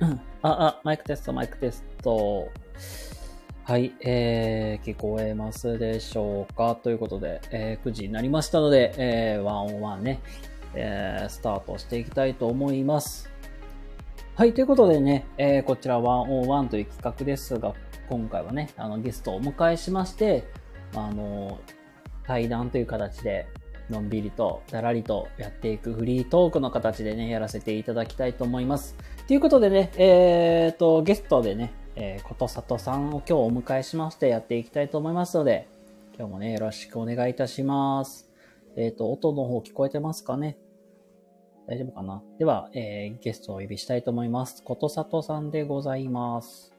うん。あ、あ、マイクテスト、マイクテスト。はい、えー、聞こえますでしょうか？ということで、えー9時になりましたので、えー、ワンオンワンね、えー、スタートしていきたいと思います。はい、ということでね、えー、こちらワンオンワンという企画ですが、今回はね、あの、ゲストをお迎えしまして、あの、対談という形で、のんびりと、だらりとやっていくフリートークの形でね、やらせていただきたいと思います。ということでね、えーと、ゲストでね、えー、ことさとさんを今日お迎えしましてやっていきたいと思いますので、今日もね、よろしくお願いいたします。えーと、音の方聞こえてますかね？大丈夫かな？では、えー、ゲストをお呼びしたいと思います。ことさとさんでございます。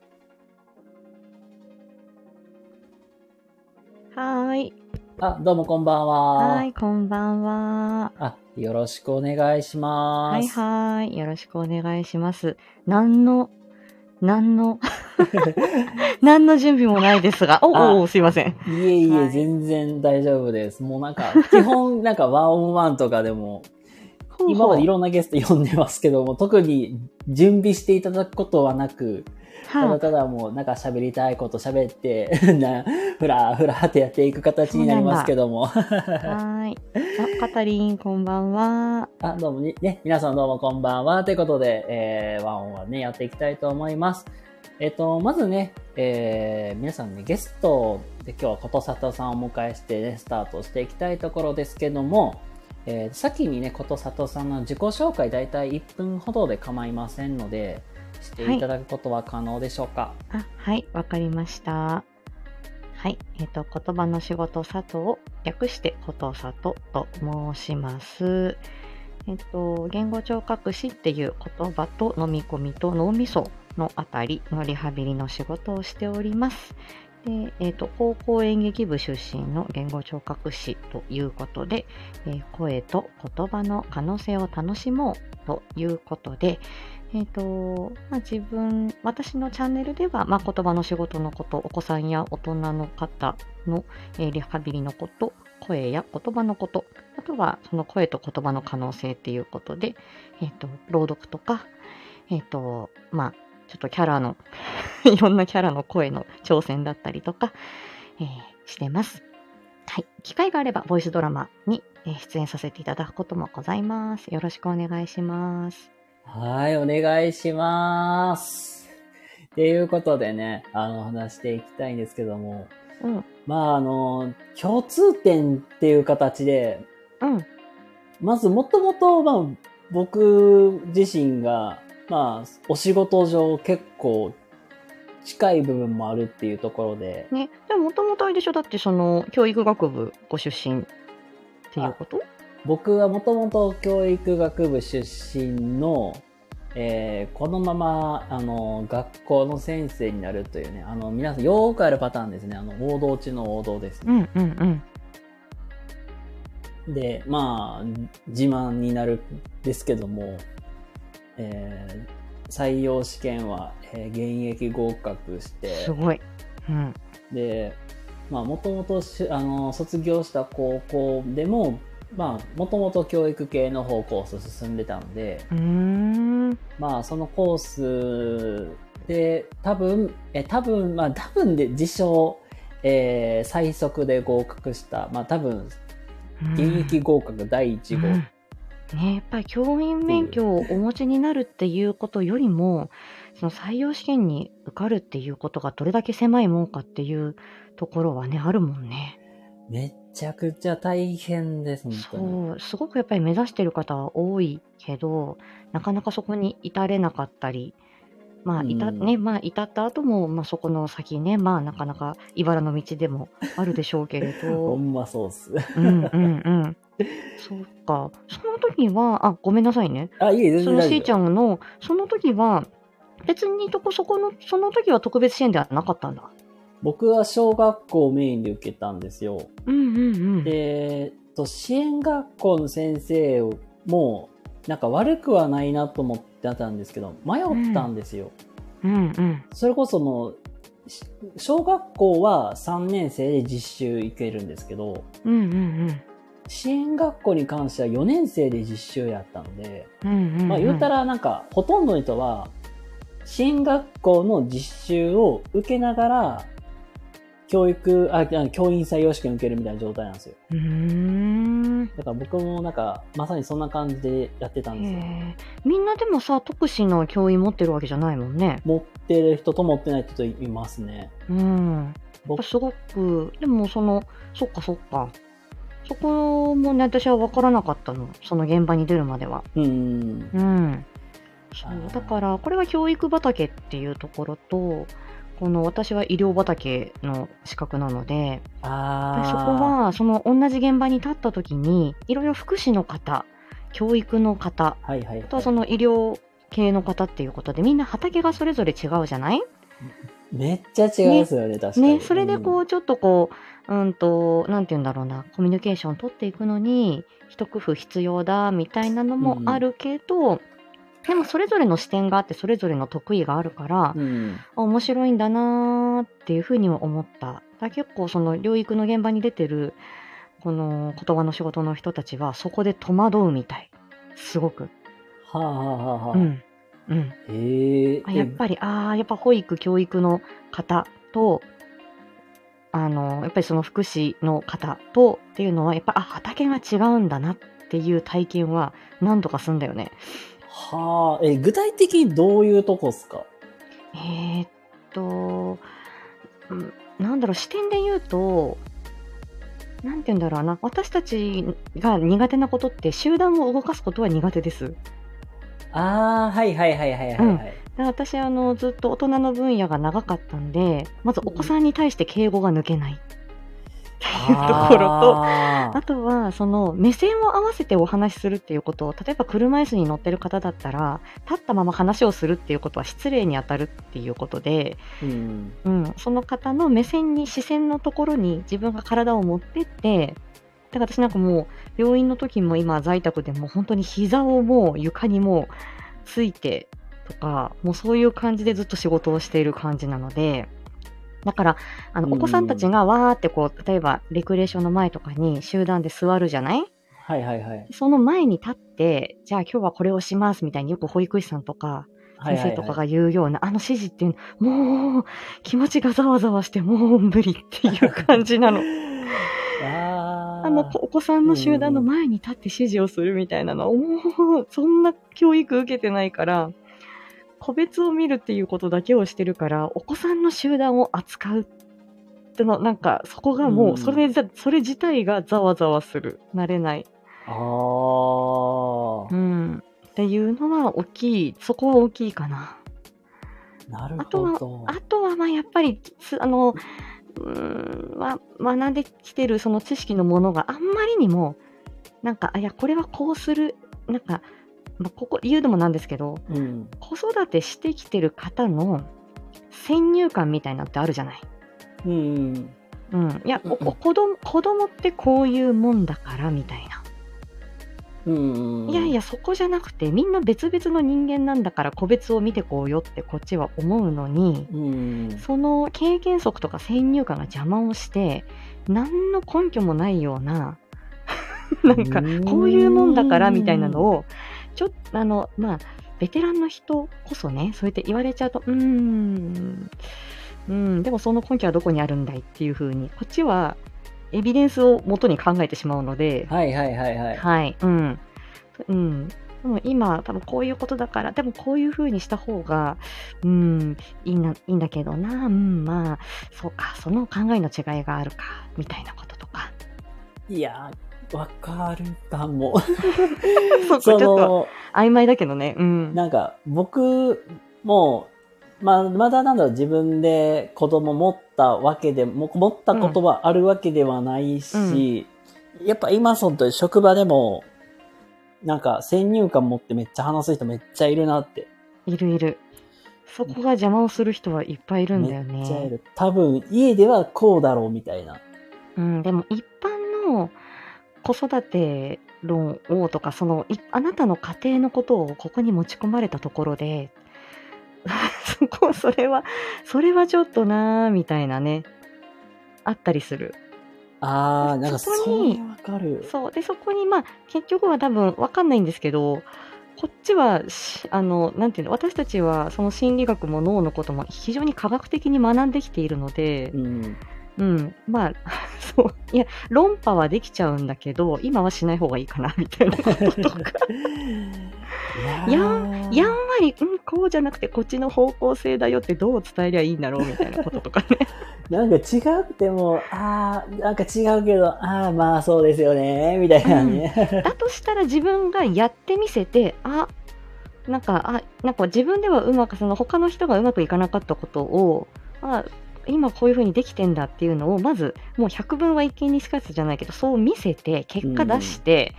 はーい。あ、どうもこんばんは。はーい、こんばんは。あ、よろしくお願いします。はいはーい。よろしくお願いします。何の、何の、何の準備もないですが。おあお、すいません。いえいえ、はい全然大丈夫です。もうなんか、基本なんかワンオンワンとかでも、今までいろんなゲスト呼んでますけども、特に準備していただくことはなく、ただはただもうなんか喋りたいこと喋って、な、ふらふらってやっていく形になりますけども。あ、はーい。あ、カタリン、こんばんは。あ、どうもね、ね皆さんどうもこんばんは。ということで、えー、ワンオンワンね、やっていきたいと思います。えっ、と、まずね、えー、皆さんね、ゲストで今日はことさとさんをお迎えしてね、スタートしていきたいところですけども、えー、先にね、ことさとさんの自己紹介だいたい1分ほどで構いませんので、していただくことは可能でしょうか？あ、はい、わかりました。はい、えっ、と、言葉の仕事佐藤、略してことさとと申します。えっ、と、言語聴覚士っていう言葉と飲み込みと脳みそのあたりのリハビリの仕事をしております。で、えっ、と、高校演劇部出身の言語聴覚士ということで、えー声と言葉の可能性を楽しもうということで、えっ、と、まあ、自分、私のチャンネルでは、まあ、言葉の仕事のこと、お子さんや大人の方の、えーリハビリのこと、声や言葉のこと、あとはその声と言葉の可能性っていうことで、えっ、と、朗読とか、えっ、と、まあ、ちょっとキャラの、いろんなキャラの声の挑戦だったりとか、えーしてます。はい。機会があれば、ボイスドラマに、えー出演させていただくこともございます。よろしくお願いします。はい、お願いします。っていうことでね、あの、話していきたいんですけども、うん。まあ、あの、共通点っていう形で、うん。まずもともと、まあ、僕自身が、まあ、お仕事上結構近い部分もあるっていうところで、ね、でももともとあれでしょ？だってその教育学部ご出身っていうこと？僕はもともと教育学部出身の、えーこのまま、あの、学校の先生になるというね、あの、皆さんよーくあるパターンですね。あの、王道中の王道ですね。うんうんうん。で、まあ、自慢になるんですけども、えー採用試験は、えー現役合格して、すごい。うん。で、まあ、もともとし、あの、卒業した高校でも、まあ、もともと教育系の方コース進んでたので、うーん。まあ、そのコースで、多分、え、多分、まあ、多分で自称、えー最速で合格した、まあ、多分、現役合格第1号。うんね、やっぱり教員免許をお持ちになるっていうことよりも、その採用試験に受かるっていうことがどれだけ狭いもんかっていうところはね、あるもんね。めちゃくちゃ大変です、本当に。そう、すごくやっぱり目指してる方は多いけど、なかなかそこに至れなかったり、まあ、いた、うんね、まあ、至った後も、まあ、そこの先ね、まあ、なかなか茨の道でもあるでしょうけれほど、んまそうっす。うんうんうん。そうか。その時は、あ、ごめんなさいね。あ、いえ、全そのしーちゃんの、その時は、別にとこそこの、その時は特別支援ではなかったんだ。夫。僕は小学校をメインで受けたんですよ。うんうんうん。で、と支援学校の先生も、なんか悪くはないなと思ってたんですけど、迷ったんですよ。うんうん。それこそもう、し小学校は3年生で実習行けるんですけど、うんうん支援学校に関しては4年生で実習やったので。まあ言うたらなんか、ほとんどの人は、進学校の実習を受けながら、教育、あ、あ教員採用試験受けるみたいな状態なんですよ。だから僕もなんか、まさにそんな感じでやってたんですよ。みんなでもさ、特殊の教員持ってるわけじゃないもんね。持ってる人と持ってない人といますね。うん。僕、すごく、でもその、そっかそっか。そこもね、私は分からなかったの。その現場に出るまでは。うん。うん。そうだから、これは教育畑っていうところと、この私は医療畑の資格なので。そこはその同じ現場に立った時にいろいろ福祉の方教育の方はいはい、はい。あとはその医療系の方っていうことでみんな畑がそれぞれ違うじゃない？めっちゃ違いますよね、確かに。ねそれでこうちょっとこううんとなんて言うんだろうなコミュニケーション取っていくのに一工夫必要だみたいなのもあるけど、でもそれぞれの視点があってそれぞれの得意があるから、うん、面白いんだなーっていうふうにも思った。だ結構その療育の現場に出てるこの言葉の仕事の人たちはそこで戸惑うみたい。すごく。はあはあはあはあ。うん。うん。へえあやっぱり、ああ、やっぱ保育、教育の方と、あの、やっぱりその福祉の方とっていうのは、やっぱ、あ、畑が違うんだなっていう体験は何度かすんだよね。はあ、え、具体的にどういうとこっすか？えーっと、うんなんだろう、視点で言うと、なんて言うんだろうな、私たちが苦手なことって、集団を動かすことは苦手です。ああ、はいはいはいはいはい、うんはい。で私あの、ずっと大人の分野が長かったんで、まずお子さんに対して敬語が抜けないっていうところと、ああとは、その目線を合わせてお話しするっていうことを、例えば車椅子に乗ってる方だったら、立ったまま話をするっていうことは失礼に当たるっていうことで、ーうん。うん、その方の目線に、視線のところに自分が体を持ってって、だから私なんかもう、病院の時も今在宅でも本当に膝をもう床にもうついてとか、もうそういう感じでずっと仕事をしている感じなので、だから、あの、うんお子さんたちがわーってこう、例えばレクレーションの前とかに集団で座るじゃない？はいはいはい。その前に立って、じゃあ今日はこれをしますみたいによく保育士さんとか先生とかが言うような、あの指示っていうのもう気持ちがざわざわしてもう無理っていう感じなの。あのお子さんの集団の前に立って指示をするみたいなのは、もうそんな教育受けてないから、個別を見るっていうことだけをしてるから、お子さんの集団を扱うっての、なんかそこがもう、それじゃ、それ自体がざわざわする。慣れない。あーうん。っていうのは大きい、そこは大きいかな。なるあとはほど。あとは、まあ、やっぱり、つあの、うーん、ま、学んできてるその知識のものがあんまりにも、なんか、あ、いや、これはこうする、なんか、まあ、ここ言うのもなんですけど、うん。子育てしてきてる方の先入観みたいなのってあるじゃない。うん。うん。いや、子供、子供ってこういうもんだから、みたいな。うん。いやいや、そこじゃなくて、みんな別々の人間なんだから、個別を見てこうよってこっちは思うのに、うん。その経験則とか先入観が邪魔をして、何の根拠もないような、なんか、こういうもんだからみたいなのを、ちょっと、あの、まあ、ベテランの人こそね、そうやって言われちゃうと、うーん、うん、でもその根拠はどこにあるんだいっていうふうに、こっちはエビデンスを元に考えてしまうので、はいはいはいはい。はい、うん。うん。でも今、多分こういうことだから、でもこういう風にした方が、うん、いいな、いいんだけどな、うん、まあ、そうか、その考えの違いがあるか、みたいなこととか。いやー、わかるかも。そうそちょっとの、曖昧だけどね、うん。なんか、僕も、まあ、まだなんだろう、自分で子供持ったわけでも、持ったことはあるわけではないし、やっぱ今その職場でも、なんか先入観持ってめっちゃ話す人めっちゃいるなって。いるいる。そこが邪魔をする人はいっぱいいるんだよね。めっちゃいる。多分、家ではこうだろうみたいな。うん、でも一般の子育て論をとか、その、いあなたの家庭のことをここに持ち込まれたところで、そこ、それは、それはちょっとなーみたいなね、あったりする。あー、なんかそそこにれわかる。そう。で、そこに、まあ、結局は多分わかんないんですけど、こっちはしあのなんていうの私たちはその心理学も脳のことも非常に科学的に学んできているので、うん。うん、まあ そう。いや論破はできちゃうんだけど今はしない方がいいかなみたいな。こととかいやー。やんわり、うん、こうじゃなくてこっちの方向性だよってどう伝えりゃいいんだろうみたいなこととかね。なんか違くても、ああ、なんか違うけど、ああ、まあそうですよね、みたいなね。だとしたら自分がやってみせてあなんかあなんか自分ではうまくその他の人がうまくいかなかったことをあ今こういう風にできてんだっていうのをまずもう百分は一見にしかずじゃないけどそう見せて結果出して、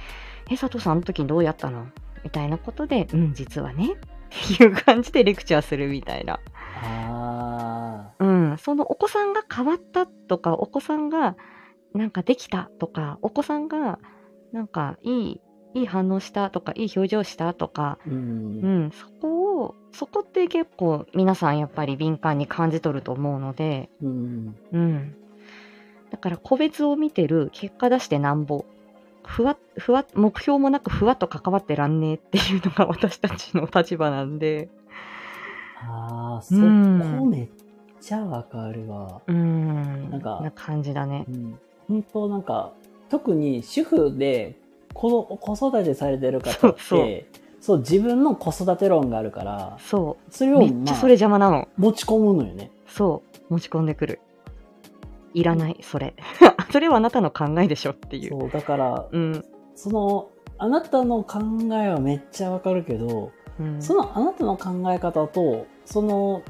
え佐藤さんあの時どうやったの？みたいなことでうん実はね。っていう感じでレクチャーするみたいな、あうん、そのお子さんが変わったとかお子さんがなんかできたとかお子さんがなんかいいいい反応したとかいい表情したとか、あ、うんう。ん、そこをそこって結構皆さんやっぱり敏感に感じ取ると思うので、うん。うん、だから個別を見てる結果出してなんぼふわふわ目標もなくふわっと関わってらんねえっていうのが私たちの立場なんで、ああ、そうんこめっちゃわかるわ。うん、なんかな感じだねう。ん。本当なんか、特に主婦で子の子育てされてる方って、そうそう自分の子育て論があるから、そう、それを、めっちゃそれ邪魔なの。持ち込むのよね。そう、持ち込んでくる。いらない、それ。それはあなたの考えでしょっていう。そう、だから、うん。その、あなたの考えはめっちゃわかるけど、うん、そのあなたの考え方と、その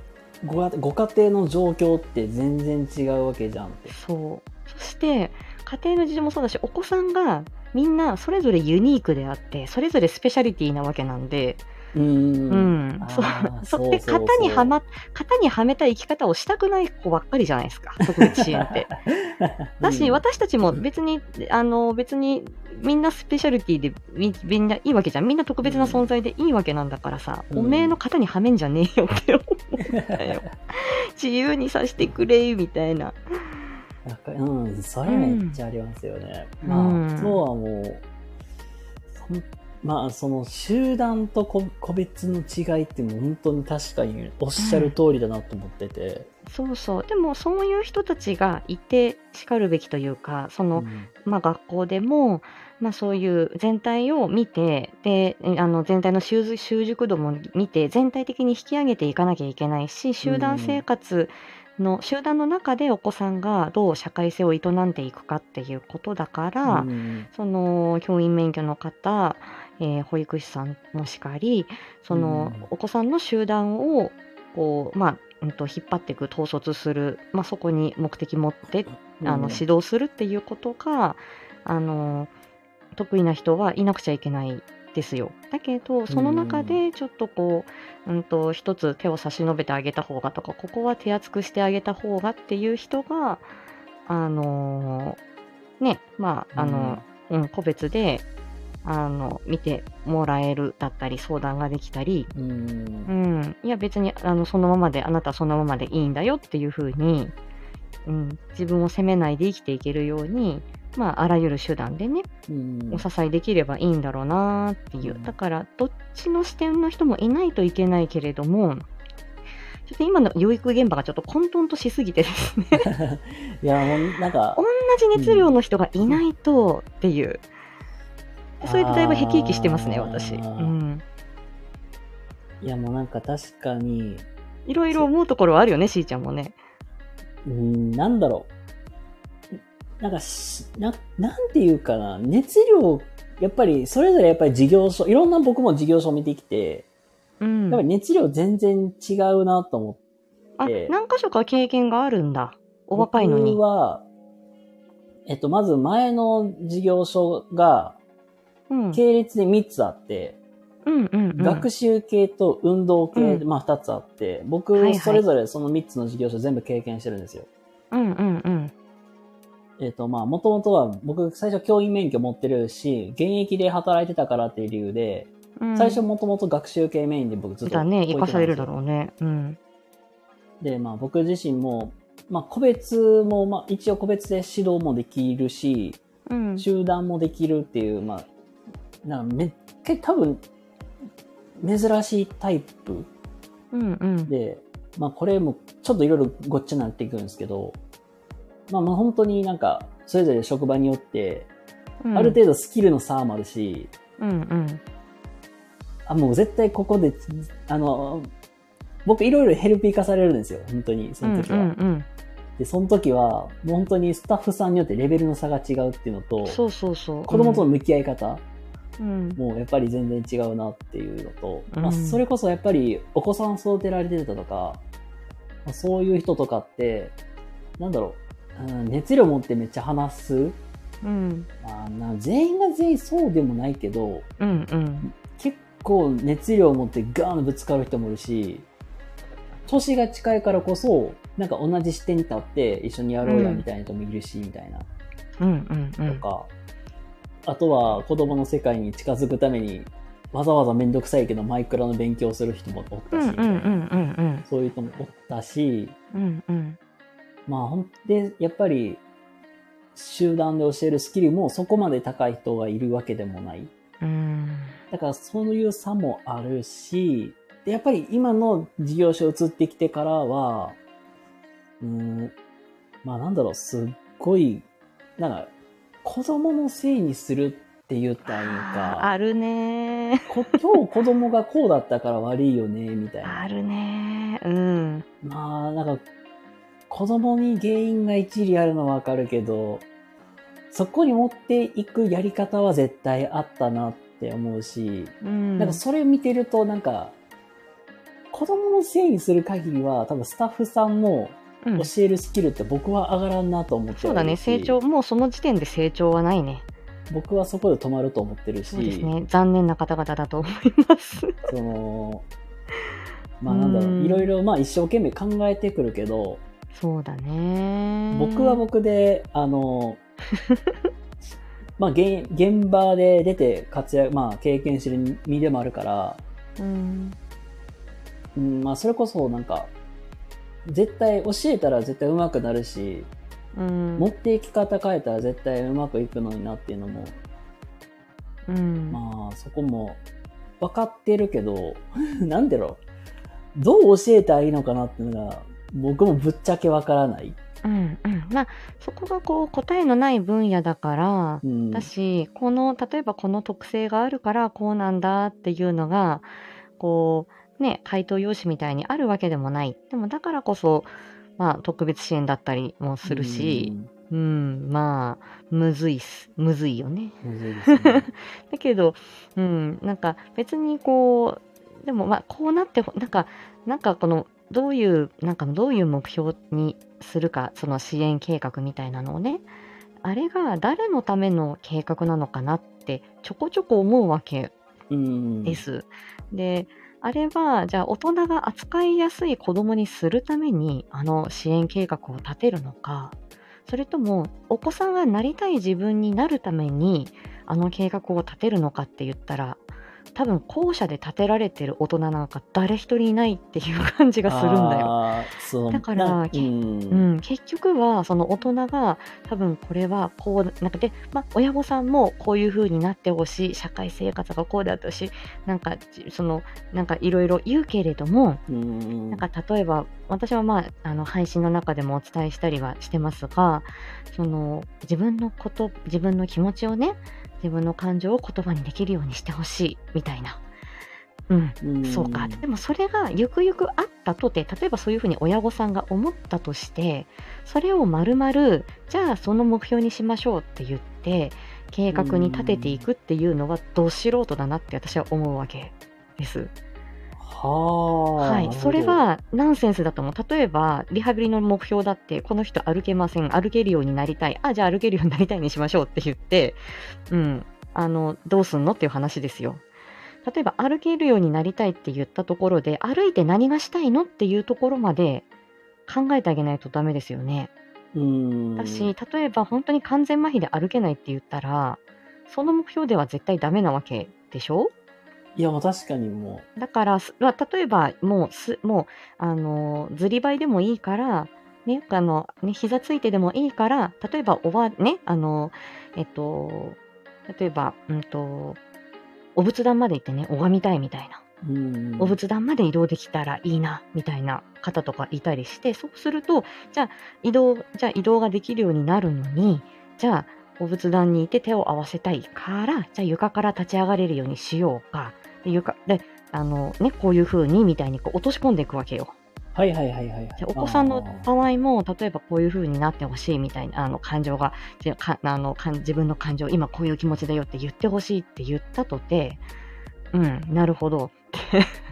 ご家ご家庭の状況って全然違うわけじゃんって。そう。そして、家庭の事情もそうだし、お子さんがみんなそれぞれユニークであって、それぞれスペシャリティなわけなんで、うーん。うん。あそうーそ型にはま、型にはめた生き方をしたくない子ばっかりじゃないですか、特別支援って。だし、うん私たちも別に、あの、別に、みんなスペシャリティでみみんないいわけじゃん。みんな特別な存在でいいわけなんだからさ、うんおめえの型にはめんじゃねえよって思うんだよ。自由にさせてくれ、みたいな。なんかうん、それめっちゃありますよね。うんまあ、うんあとはもう、そんまあ、その集団と個個別の違いってもう本当に確かにおっしゃる通りだなと思ってて。そうそう。でも、そういう人たちがいてしかるべきというか、その、うんまあ、学校でも、まあ、そういう全体を見てでえあの全体の習習熟度も見て全体的に引き上げていかなきゃいけないし集団生活の、集団の中でお子さんがどう社会性を営んでいくかっていうことだから、うん。その教員免許の方、えー保育士さんもしかりその、うん。お子さんの集団をこう、まあうん、と引っ張っていく統率する、まあ、そこに目的持ってあのうん指導するっていうことがあの得意な人はいなくちゃいけないですよ。だけどその中でちょっとこう、うん、と一つ手を差し伸べてあげた方がとかここは手厚くしてあげた方がっていう人があのねまああの、うん個別であの見てもらえるだったり相談ができたり、うん。うん、いや別にあのそのままであなたはそのままでいいんだよっていうふうに、うん、自分を責めないで生きていけるように、まあ、あらゆる手段でねうん。お支えできればいいんだろうなっていう、うん。だからどっちの視点の人もいないといけないけれどもちょっと今の養育現場がちょっと混沌としすぎてですね。いや、もうなんか。同、じ熱量の人がいないとっていう、それでだいぶへきへきしてますね私、うん、いやもうなんか確かに、いろいろ思うところはあるよねしーちゃんもね。うん、なんだろう。なんかし、な、なんていうかな、熱量、やっぱり、それぞれやっぱり事業所、いろんな僕も事業所を見てきて、うん。やっぱり熱量全然違うなと思って、あで何箇所か経験があるんだ。お若いのに。僕は、えっと、まず前の事業所が、うん。系列で3つあって、うんうんうん。学習系と運動系、うん。まあ2つあって、僕それぞれその3つの事業所全部経験してるんですよ。うんうんうんえっ、と、まあ、もともとは僕最初教員免許持ってるし、現役で働いてたからっていう理由で、うん最初もともと学習系メインで僕ずっとだね生かされるだう。ろうねうんで、まあ僕自身も、まあ個別も、まあ一応個別で指導もできるし、うん集団もできるっていう、まあ、なんかめっけ多分、珍しいタイプうんうん。で、まあこれもちょっといろいろごっちゃになっていくんですけど、まあまあ本当になんか、それぞれ職場によって、うんある程度スキルの差もあるし、うんうん。あ、もう絶対ここで、あの、僕いろいろヘルプ行かされるんですよ、本当に、その時は。うんうんで、その時は、もう本当にスタッフさんによってレベルの差が違うっていうのとうん。、そうそうそう。子供との向き合い方うん。もやっぱり全然違うなっていうのと、うんまあそれこそやっぱりお子さん育てられてたとか、まあそういう人とかって、なんだろう、うん熱量持ってめっちゃ話す。うん。まあ、な全員が全員そうでもないけど、うんうん。結構熱量持ってガーンぶつかる人もいるし、年が近いからこそ、なんか同じ視点に立って一緒にやろうやみたいな人もいるし、みたいな。うんうんうん。とか、あとは子供の世界に近づくために、わざわざめんどくさいけどマイクラの勉強する人もおったし、うんうんうんうんそういう人もおったし、うん。うんうん。まあほんで、やっぱり、集団で教えるスキルもそこまで高い人がいるわけでもない。うん。だからそういう差もあるし、でやっぱり今の事業所移ってきてからは、うーん、まあなんだろう、すっごい、なんか、子供のせいにするって言ったらいいのか、あるねこ今日子供がこうだったから悪いよね、みたいな。あるねうん。まあ、なんか、子供に原因が一理あるのはわかるけど、そこに持っていくやり方は絶対あったなって思うし、うん。なんかそれ見てるとなんか、子供のせいにする限りは多分スタッフさんのうん教えるスキルって僕は上がらんなと思ってそうだね、成長、もうその時点で成長はないね。僕はそこで止まると思ってるし、そうですね、残念な方々だと思います。その、まあなんだろうんう、いろいろまあ一生懸命考えてくるけど、そうだね。僕は僕で、あの、まあ現現場で出て活躍、まあ経験してる身でもあるから、うん。うん、まあそれこそなんか、絶対教えたら絶対上手くなるし、うん。持っていき方変えたら絶対うまくいくのになっていうのも、うん。まあそこも分かってるけど、なんだろう、どう教えたらいいのかなっていうのが、僕もぶっちゃけ分からない。うんうん。まあ、そこがこう、答えのない分野だから、うん。だし、この、例えばこの特性があるからこうなんだっていうのが、こう、ね、回答用紙みたいにあるわけでもない。でもだからこそ、まあ、特別支援だったりもするし、うん、まあ、むずいっす。むずいよね。うん、むずいですね。だけど、うん、なんか別にこう、でもまあこうなってほ、なんか、なんかこの、どういう、なんかどういう目標にするか、その支援計画みたいなのをね、あれが誰のための計画なのかなってちょこちょこ思うわけうん。です。で、あれは、じゃあ大人が扱いやすい子供にするために、あの支援計画を立てるのか、それとも、お子さんがなりたい自分になるために、あの計画を立てるのかって言ったら、多分後者で立てられてる大人なんか誰一人いないっていう感じがするんだよ。だからうん。うん、結局はその大人が多分これはこうなんかで、まあ、親御さんもこういう風になってほしい社会生活がこうであってほしいなんかじそのなんかいろいろ言うけれどもうん。なんか例えば私はまああの配信の中でもお伝えしたりはしてますがその自分のこと自分の気持ちをね自分の感情を言葉にできるようにしてほしいみたいな。うん、うんそうか。でもそれがゆくゆくあったとて、例えばそういうふうに親御さんが思ったとして、それをまるまる、じゃあその目標にしましょうって言って、計画に立てていくっていうのはど素人だなって私は思うわけです。はいそれ、はナンセンスだと思う。例えば、リハビリの目標だって、この人歩けません。歩けるようになりたい。あ、じゃあ歩けるようになりたいにしましょうって言って、うん。あの、どうすんのっていう話ですよ。例えば、歩けるようになりたいって言ったところで、歩いて何がしたいのっていうところまで考えてあげないとダメですよね。うん。だし、例えば本当に完全麻痺で歩けないって言ったら、その目標では絶対ダメなわけでしょ？いや、まあ確かにもだから、例えば、もうす、もう、あの、ずりばいでもいいから、ね、あの、ね、膝ついてでもいいから、例えば、おば、ね、あの、えっと、例えば、うんと、お仏壇まで行ってね、拝みたいみたいな。うんお仏壇まで移動できたらいいな、みたいな方とかいたりして、そうすると、じゃあ移動、じゃあ移動ができるようになるのに、じゃあお仏壇にいて手を合わせたいから、じゃあ床から立ち上がれるようにしようか。で、床、で、あのね、こういう風に、みたいにこう落とし込んでいくわけよ。はいはいはいはいはい。お子さんの場合も、例えばこういう風になってほしいみたいな、あの感情が、じゃかあのかん自分の感情、今こういう気持ちだよって言ってほしいって言ったとて、うん、なるほど。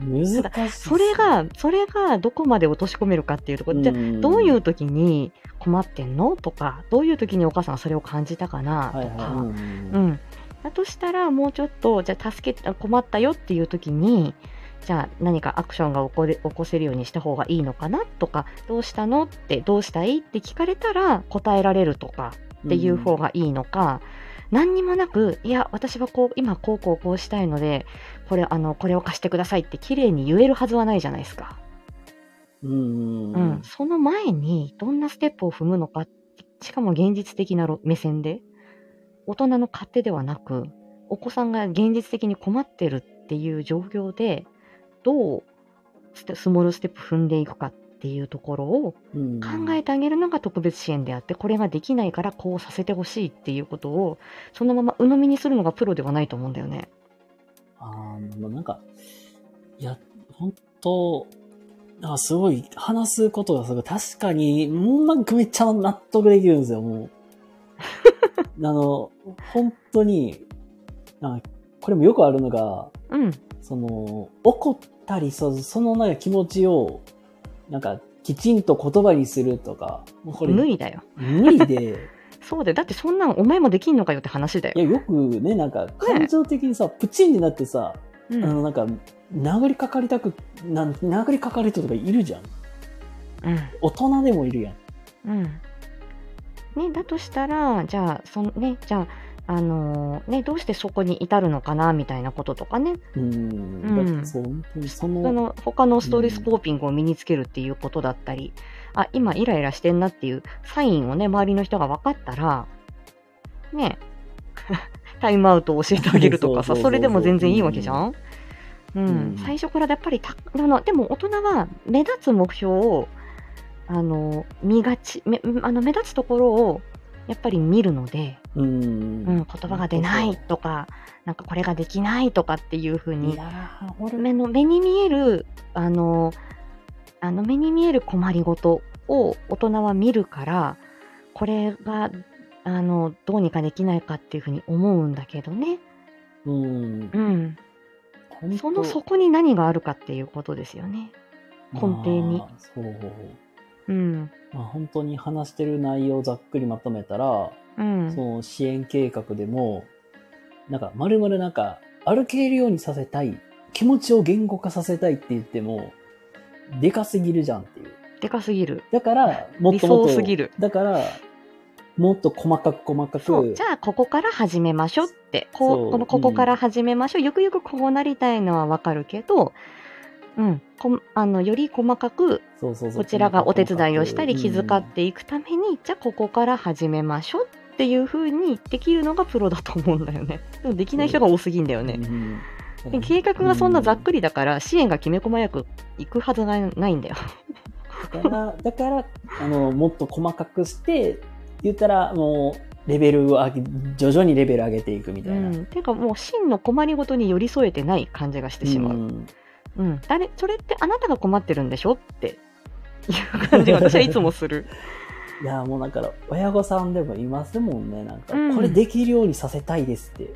難しい。それが、それがどこまで落とし込めるかっていうところ、じゃあんどういう時に困ってんの？とか、どういう時にお母さんがそれを感じたかな？とか、はいはい。うんうん。だとしたら、もうちょっと、じゃあ助け、困ったよっていう時に、じゃあ何かアクションが起これ起こせるようにした方がいいのかなとか、どうしたのって、どうしたいって聞かれたら答えられるとかっていう方がいいのか、何にもなく、いや、私はこう、今こうこうこうしたいので、これ、あの、これを貸してくださいって綺麗に言えるはずはないじゃないですか。うんう。ん、その前にどんなステップを踏むのか、しかも現実的なろ目線で、大人の勝手ではなく、お子さんが現実的に困ってるっていう状況で、どうスモールステップ踏んでいくかっていうところをうん考えてあげるのが特別支援であって、これができないからこうさせてほしいっていうことを、そのまま鵜呑みにするのがプロではないと思うんだよね。あなんか、いや、本当なんかすごい、話すことがすごい、確かに、もうなんかめっちゃ納得できるんですよ、もう。あの、本当に、なんかこれもよくあるのが、うん、その、怒ったり、そそのなんか気持ちを、なんか、きちんと言葉にするとか、もうこれ、無理だよ。無理で、そうだよ。だってそんなんお前もできんのかよって話だよい。や、よくね、なんか、感情的にさ、プチンになってさ、うんあの、なんか、殴りかかりたく、なん殴りかかる人とかいるじゃん。うん大人でもいるやん。うん。ね、だとしたら、じゃあ、そのね、じゃあ、あのーね、どうしてそこに至るのかな、みたいなこととかね、うーん。その、の他のストレスコーピングを身につけるっていうことだったり、あ、今イライラしてんなっていうサインをね、周りの人が分かったら、ね、タイムアウトを教えてあげるとかさ、それでも全然いいわけじゃん。うん、うん。最初からやっぱりたあの、でも大人は目立つ目標を、あの、見がち、めあの目立つところをやっぱり見るので、うーん。うん、言葉が出ないとか、なんかこれができないとかっていうふうに目の目に見えるあのあの目に見える困りごとを大人は見るからこれがあのどうにかできないかっていうふうに思うんだけどね、うん。うん、その底に何があるかっていうことですよね。根底にまあそう。うん。まあ、本当に話してる内容をざっくりまとめたら、うん。その支援計画でも、なんか、まるまるなんか、歩けるようにさせたい、気持ちを言語化させたいって言っても、でかすぎるじゃんっていう。でかすぎる。だから、もっともっと、理想すぎる。だから、もっと細かく細かく、じゃあここから始めましょうって。こそう。うこのここから始めましょう、ゆくゆくこうなりたいのはわかるけど、うん、こあのより細かくそうそうそうこちらがお手伝いをしたり気遣っうんていくために、じゃあここから始めましょうっていう風にできるのがプロだと思うんだよね。でもできない人が多すぎんだよね。うんで計画がそんなざっくりだから、支援がきめ細やくいくはずがないんだよ。だから、だから、あの、もっと細かくして、言ったら、もう、レベルを上げ、徐々にレベル上げていくみたいな。うん、ていうかもう真の困りごとに寄り添えてない感じがしてしまう。んうん、誰それってあなたが困ってるんでしょっていう感じが私はいつもする。いや、もうだから、親御さんでもいますもんね。なんか、うんこれできるようにさせたいですって。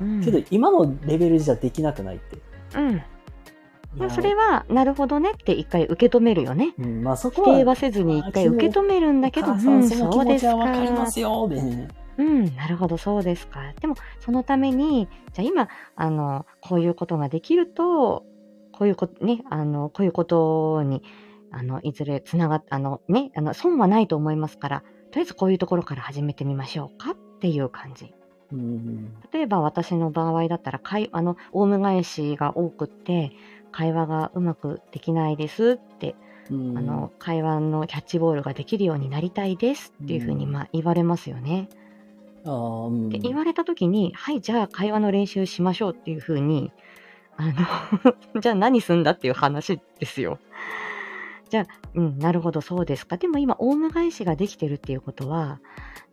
うん、けど、今のレベルじゃできなくないって。うん、いやそれはなるほどねって一回受け止めるよね。うん、まあそ否こは、定はせずに一回受け止めるんだけど、うん、お母さんその気そうですはわかりまか。すよ、でね。うん、なるほど、そうですか。でも、そのために、じゃあ今、あの、こういうことができると、こういうこと、ね、あの、こういうことに、あの、いずれつながっ、あの、ね、あの、損はないと思いますから、とりあえずこういうところから始めてみましょうかっていう感じ。うん。例えば私の場合だったら、会あの、オウム返しが多くって、会話がうまくできないですって、うん、あの、会話のキャッチボールができるようになりたいですっていうふうに、うんまあ、言われますよね。うんで言われた時に、はい、じゃあ会話の練習しましょうっていうふうに、あの、じゃあ何すんだっていう話ですよ。じゃあ、うん、なるほど、そうですか。でも今、オウム返しができてるっていうことは、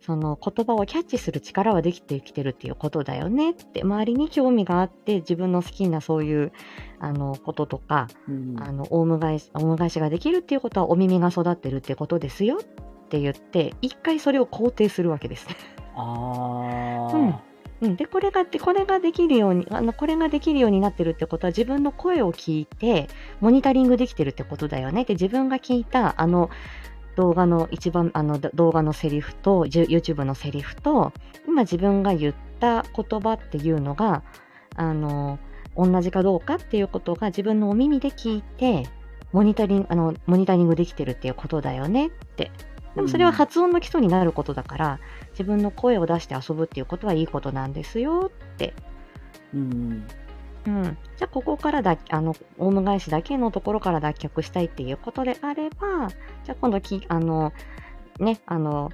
その言葉をキャッチする力はできてきてるっていうことだよねって、周りに興味があって、自分の好きなそういう、あの、こととか、うんあの、オウム返し、オウム返しができるっていうことは、お耳が育ってるってことですよって言って、一回それを肯定するわけです。ああ、うんうん、でこれがでこれができるようにあのこれができるようになってるってことは自分の声を聞いてモニタリングできてるってことだよね。で自分が聞いたあの動画の一番あの動画のセリフと YouTube のセリフと今自分が言った言葉っていうのがあの同じかどうかっていうことが自分のお耳で聞いてモニタリングあのモニタリングできてるっていうことだよねってでもそれは発音の基礎になることだから、自分の声を出して遊ぶっていうことはいいことなんですよ。って。うん。うん、じゃあここからだあのオウム返しだけのところから脱却したいっていうことであればじゃあ今度きあのねあの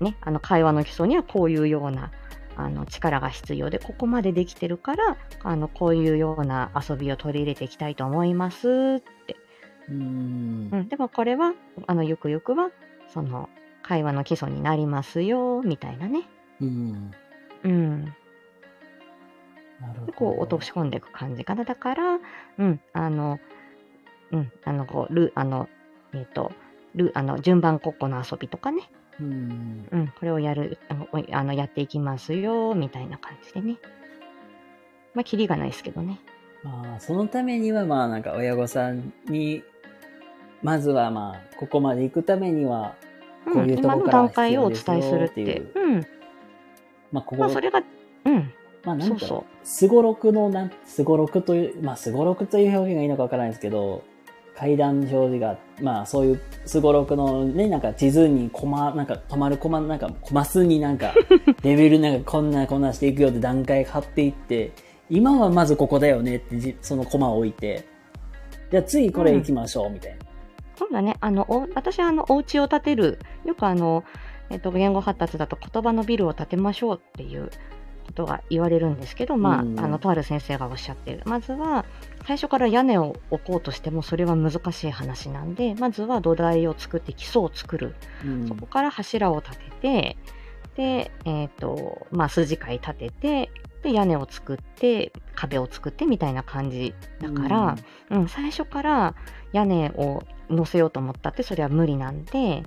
ねあの会話の基礎にはこういうようなあの力が必要でここまでできてるからあのこういうような遊びを取り入れていきたいと思いますって、うん。うん、でもこれはあのゆくゆくはその会話の基礎になりますよみたいなね、うんうん、なるほどでこう落とし込んでいく感じかな。だから、うん、あの、うん、あの、こう、ル、あの、えっ、と、ル、あの、順番国庫の遊びとかね、うんうん、これをやる、あのやっていきますよ、みたいな感じでね。まあ、キリがないですけどね。まあ、そのためには、まあ、なんか親御さんに、まずはまあ、ここまで行くためには、こういうとこから段階をお伝えするって。必要ですよってうん。まあ、ここ、まあ、それが、うん、まあ、なんかすごろくの、なん、すごろくという、まあ、すごろくという表現がいいのかわからないですけど、階段表示が、まあ、そういうすごろくのね、なんか地図にコマ、なんか止まるコマ、なんかマスになんか、レベルなんかこんなこんなしていくよって段階貼っていって、今はまずここだよねってじ、そのコマを置いて、じゃあ次これ行きましょう、みたいな。そうだね。あの、お私はあの、お家を建てる、よくあの、えっと、言語発達だと言葉のビルを建てましょうっていうことが言われるんですけど、まあ、うんあの、とある先生がおっしゃっている。まずは、最初から屋根を置こうとしても、それは難しい話なんで、まずは土台を作って基礎を作る。うんそこから柱を立てて、で、えっ、と、まあ、筋階立てて、で、屋根を作って、壁を作ってみたいな感じだから、うん、最初から屋根を乗せようと思ったってそれは無理なんで、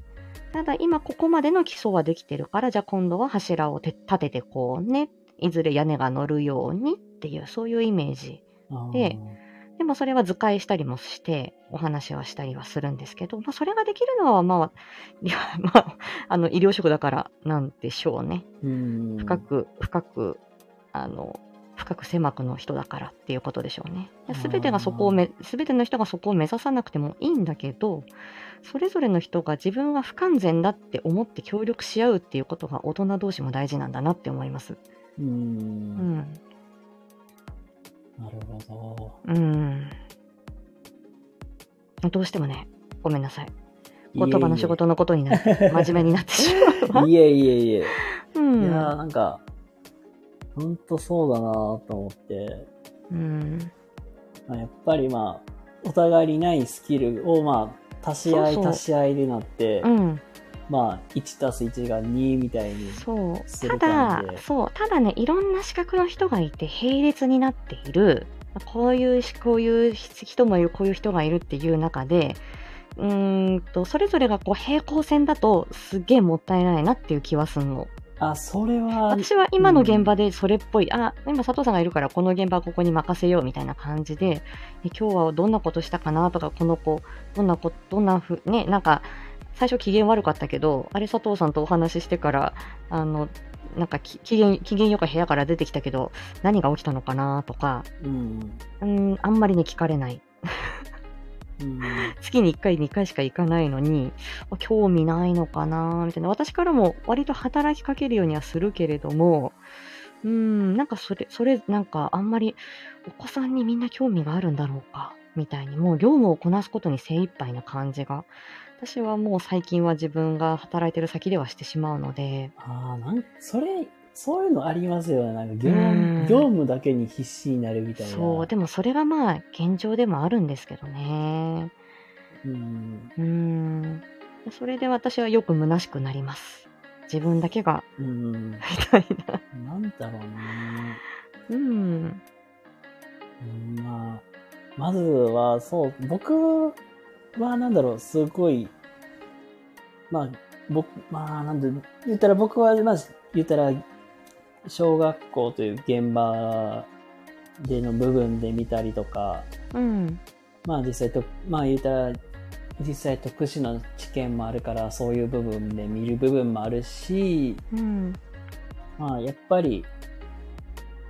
ただ今ここまでの基礎はできてるから、じゃあ今度は柱をて立ててこうね、いずれ屋根が乗るようにっていう、そういうイメージ。ででもそれは図解したりもして、お話はしたりはするんですけど、まあそれができるのは、まあ、いや、まあ、あの、医療職だからなんでしょうね。うん深く、深く、あの、深く狭くの人だからっていうことでしょうね。すべてがそこをめ、すべての人がそこを目指さなくてもいいんだけど、それぞれの人が自分は不完全だって思って協力し合うっていうことが大人同士も大事なんだなって思います。う。うんん。なるほど。うん。どうしてもね、ごめんなさい。言葉の仕事のことになって、真面目になってしまうわ。いえいえいえ。うん。いやーなんか、ほんとそうだなと思って、うん。まあ、やっぱりまあ、お互いにないスキルをまあ、足し合いそうそう足し合いでなって、うん。まあ、1たす1が2みたいに。そう。すたる感じでだ、そう。ただね、いろんな資格の人がいて、並列になっている、こういうし、こういう人もいる、こういう人がいるっていう中で、うーんと、それぞれがこう平行線だと、すっげえもったいないなっていう気はすんの。あ、それは、私は今の現場でそれっぽい、あ、今佐藤さんがいるからこの現場はここに任せようみたいな感じで、え今日はどんなことしたかなとか、この子、どんなこ、どんなふ、ね、なんか、最初機嫌悪かったけど、あれ佐藤さんとお話ししてから、あの、なんかき機嫌、機嫌よく部屋から出てきたけど、何が起きたのかなとか、うん。うん、あんまりね、聞かれない。うん。月に1回、2回しか行かないのに、あ興味ないのかなみたいな。私からも割と働きかけるようにはするけれども、うーん、なんかそれ、それ、なんかあんまりお子さんにみんな興味があるんだろうかみたいに、もう業務をこなすことに精一杯な感じが、私はもう最近は自分が働いてる先ではしてしまうので、ああ、なんそれ、そういうのありますよね。なんか業うん務業務だけに必死になるみたいな。そう、でもそれがまあ現状でもあるんですけどね。うん。うーん。それで私はよく虚しくなります。自分だけが、うん。みたいな。なんだろうね。うん。うんまあ、まずは、そう、僕はなんだろう、すごい、まあ、僕、まあ、なんで、言ったら僕は、まず、言ったら、小学校という現場での部分で見たりとか、うん。まあ実際と、まあ言ったら、実際特殊な知見もあるから、そういう部分で見る部分もあるし、うん。まあやっぱり、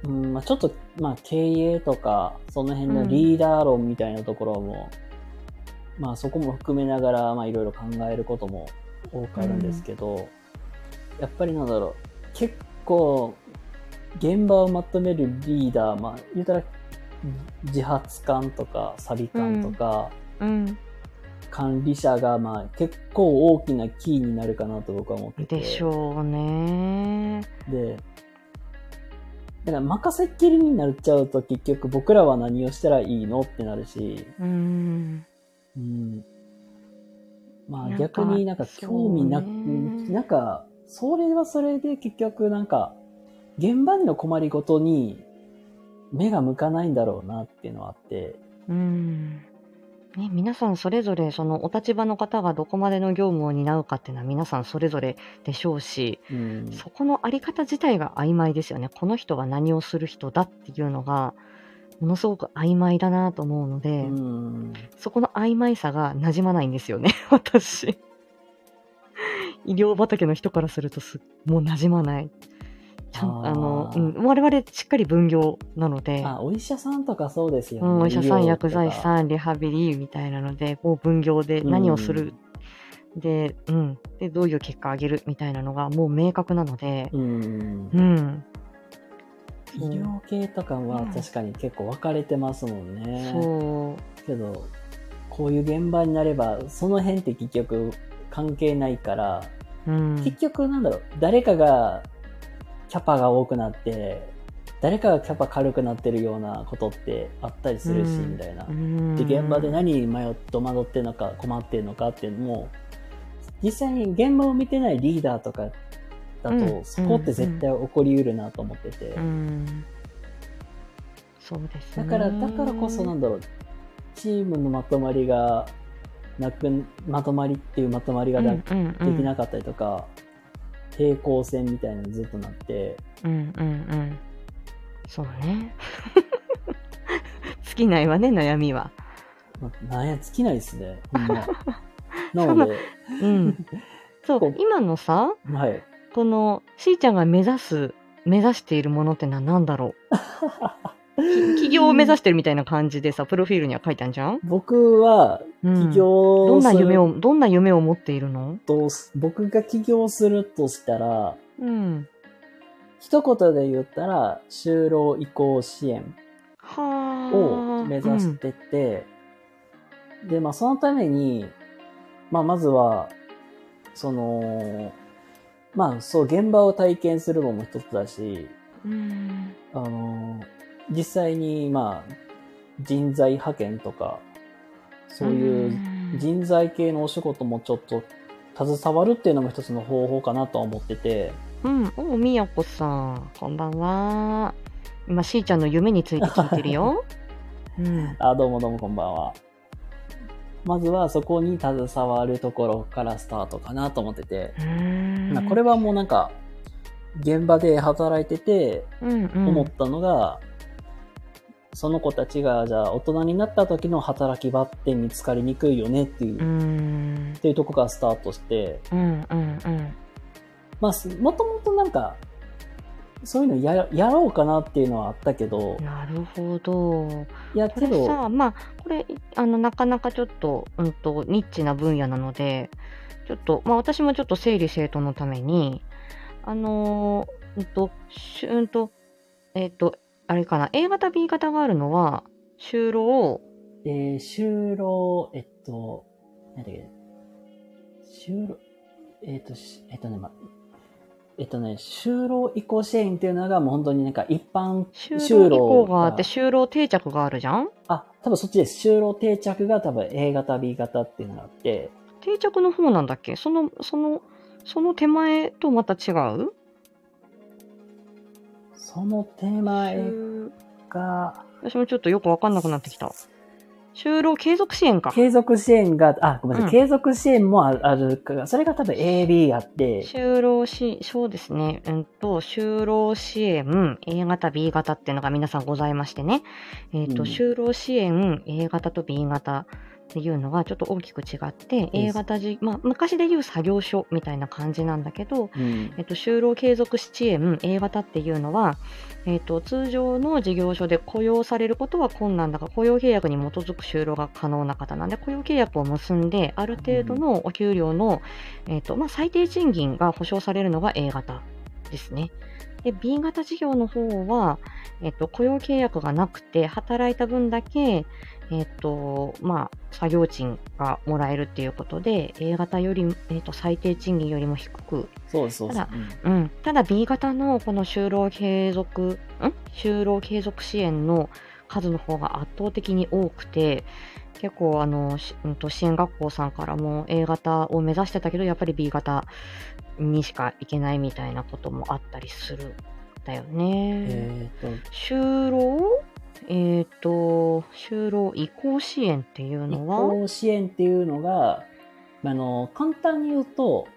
うん、まあちょっと、まあ経営とか、その辺のリーダー論みたいなところも、まあそこも含めながら、まあいろいろ考えることも多くあるんですけど、やっぱりなんだろう、結構、現場をまとめるリーダー、まあ言ったら、自発官とか、サビ官とか、うん。管理者が、まあ結構大きなキーになるかなと僕は思ってて。でしょうね。で、だから任せっきりになっちゃうと結局僕らは何をしたらいいのってなるし、うん。うん。まあ逆になんか興味なく、なんか、それはそれで結局なんか、現場での困りごとに目が向かないんだろうなっていうのはあって、うん。ね、皆さんそれぞれそのお立場の方がどこまでの業務を担うかっていうのは皆さんそれぞれでしょうし、うん。そこのあり方自体が曖昧ですよね。この人が何をする人だっていうのが、ものすごく曖昧だなと思うので、うん。そこの曖昧さが馴染まないんですよね、私。医療畑の人からするとすもう馴染まない。ちゃんあの、うん、我々しっかり分業なので、あ、お医者さんとかそうですよね。うん、お医者さん、薬剤師さん、リハビリみたいなので、もう分業で何をする、で、うん、で、どういう結果を上げるみたいなのがもう明確なので、うん。うん、医療系とかは確かに結構分かれてますもんね。そう、けど、こういう現場になれば、その辺って結局関係ないから、うん、結局なんだろう、誰かがキャパが多くなって、誰かがキャパ軽くなってるようなことってあったりするし、うんみたいなう。んで、現場で何に迷っ戸惑ってるのか困ってるのかっていうのも、実際に現場を見てないリーダーとかだと、うんそこって絶対起こりうるなと思ってて。うん、そうですね。だから、だからこそなんだろう、チームのまとまりがなく、まとまりっていうまとまりがなできなかったりとか、平行線みたいなのずっとなって、うんうんうん。そうね。尽きないわね、悩みは。まなんや、尽きないですね。ほんま。なので、うん。そう今のさ、はい。この、しーちゃんが目指す、目指しているものってのは何だろう？き起業を目指してるみたいな感じでさ、プロフィールには書いてあるじゃん？僕は、うん起業どんなする夢を、どんな夢を持っているの？と、僕が起業するとしたら、うん。一言で言ったら、就労移行支援はあ。を目指してて、で、まあそのために、まあまずは、その、まあそう、現場を体験するのも一つだし、うん。あの、実際に、まあ、人材派遣とか、そういう人材系のお仕事もちょっと携わるっていうのも一つの方法かなとは思ってて、うん。お、みやこさん、こんばんは。今、しーちゃんの夢について聞いてるよ。うん。あ、どうもどうもこんばんは。まずはそこに携わるところからスタートかなと思ってて、これはもうなんか、現場で働いててうんうん、思ったのが、その子たちがじゃあ大人になった時の働き場って見つかりにくいよねっていう、うっていうとこからスタートして、うんうんうんまあすもともとなんか、そういうのややろうかなっていうのはあったけど、なるほど。いやこけど、れさ、まあ、これ、あの、なかなかちょっと、うんと、ニッチな分野なので、ちょっと、まあ、私もちょっと整理整頓のために、あのー、うんと、しゅうんと、えっ、と、あれかな、A 型、B 型があるのは、就労、えー、就労、えっと、なんだっけ、就労、えっと、しえっとね、ま、えっとね、就労移行支援っていうのがもう本当になんか一般就労移行があって、就労定着があるじゃん？あ、多分そっちです。就労定着が多分 A 型、B 型っていうのがあって、定着の方なんだっけ？その、その、その手前とまた違う？その手前就が、私もちょっとよくわかんなくなってきた。就労継続支援か。継続支援が、あ、ごめんなさい、うん継続支援もああるから、それが多分 A、B あって、就労し、そうですね。うんと、就労支援、A 型、B 型っていうのが皆さんございましてね。えっ、と、うん就労支援、A 型と B 型っていうのがちょっと大きく違って、A 型じ、まあ、昔で言う作業所みたいな感じなんだけど、うん。えっと、就労継続支援 A 型っていうのは、えっと、通常の事業所で雇用されることは困難だが、雇用契約に基づく就労が可能な方なんで、雇用契約を結んで、ある程度のお給料の、えっとまあ、最低賃金が保証されるのが A 型ですね。で、B 型事業の方は、えっと、雇用契約がなくて、働いた分だけ、えっと、まあ、作業賃がもらえるっていうことで、A 型より、えっと、最低賃金よりも低くそうそうただ。うん、ただ B 型のこの就労継続、ん？就労継続支援の数の方が圧倒的に多くて、結構あの、しうんと支援学校さんからも A 型を目指してたけど、やっぱり B 型にしか行けないみたいなこともあったりするんだよね。えっ、と、就労？えっ、と、就労移行支援っていう移のは、行支援っていうのが、あの、簡単に言うと、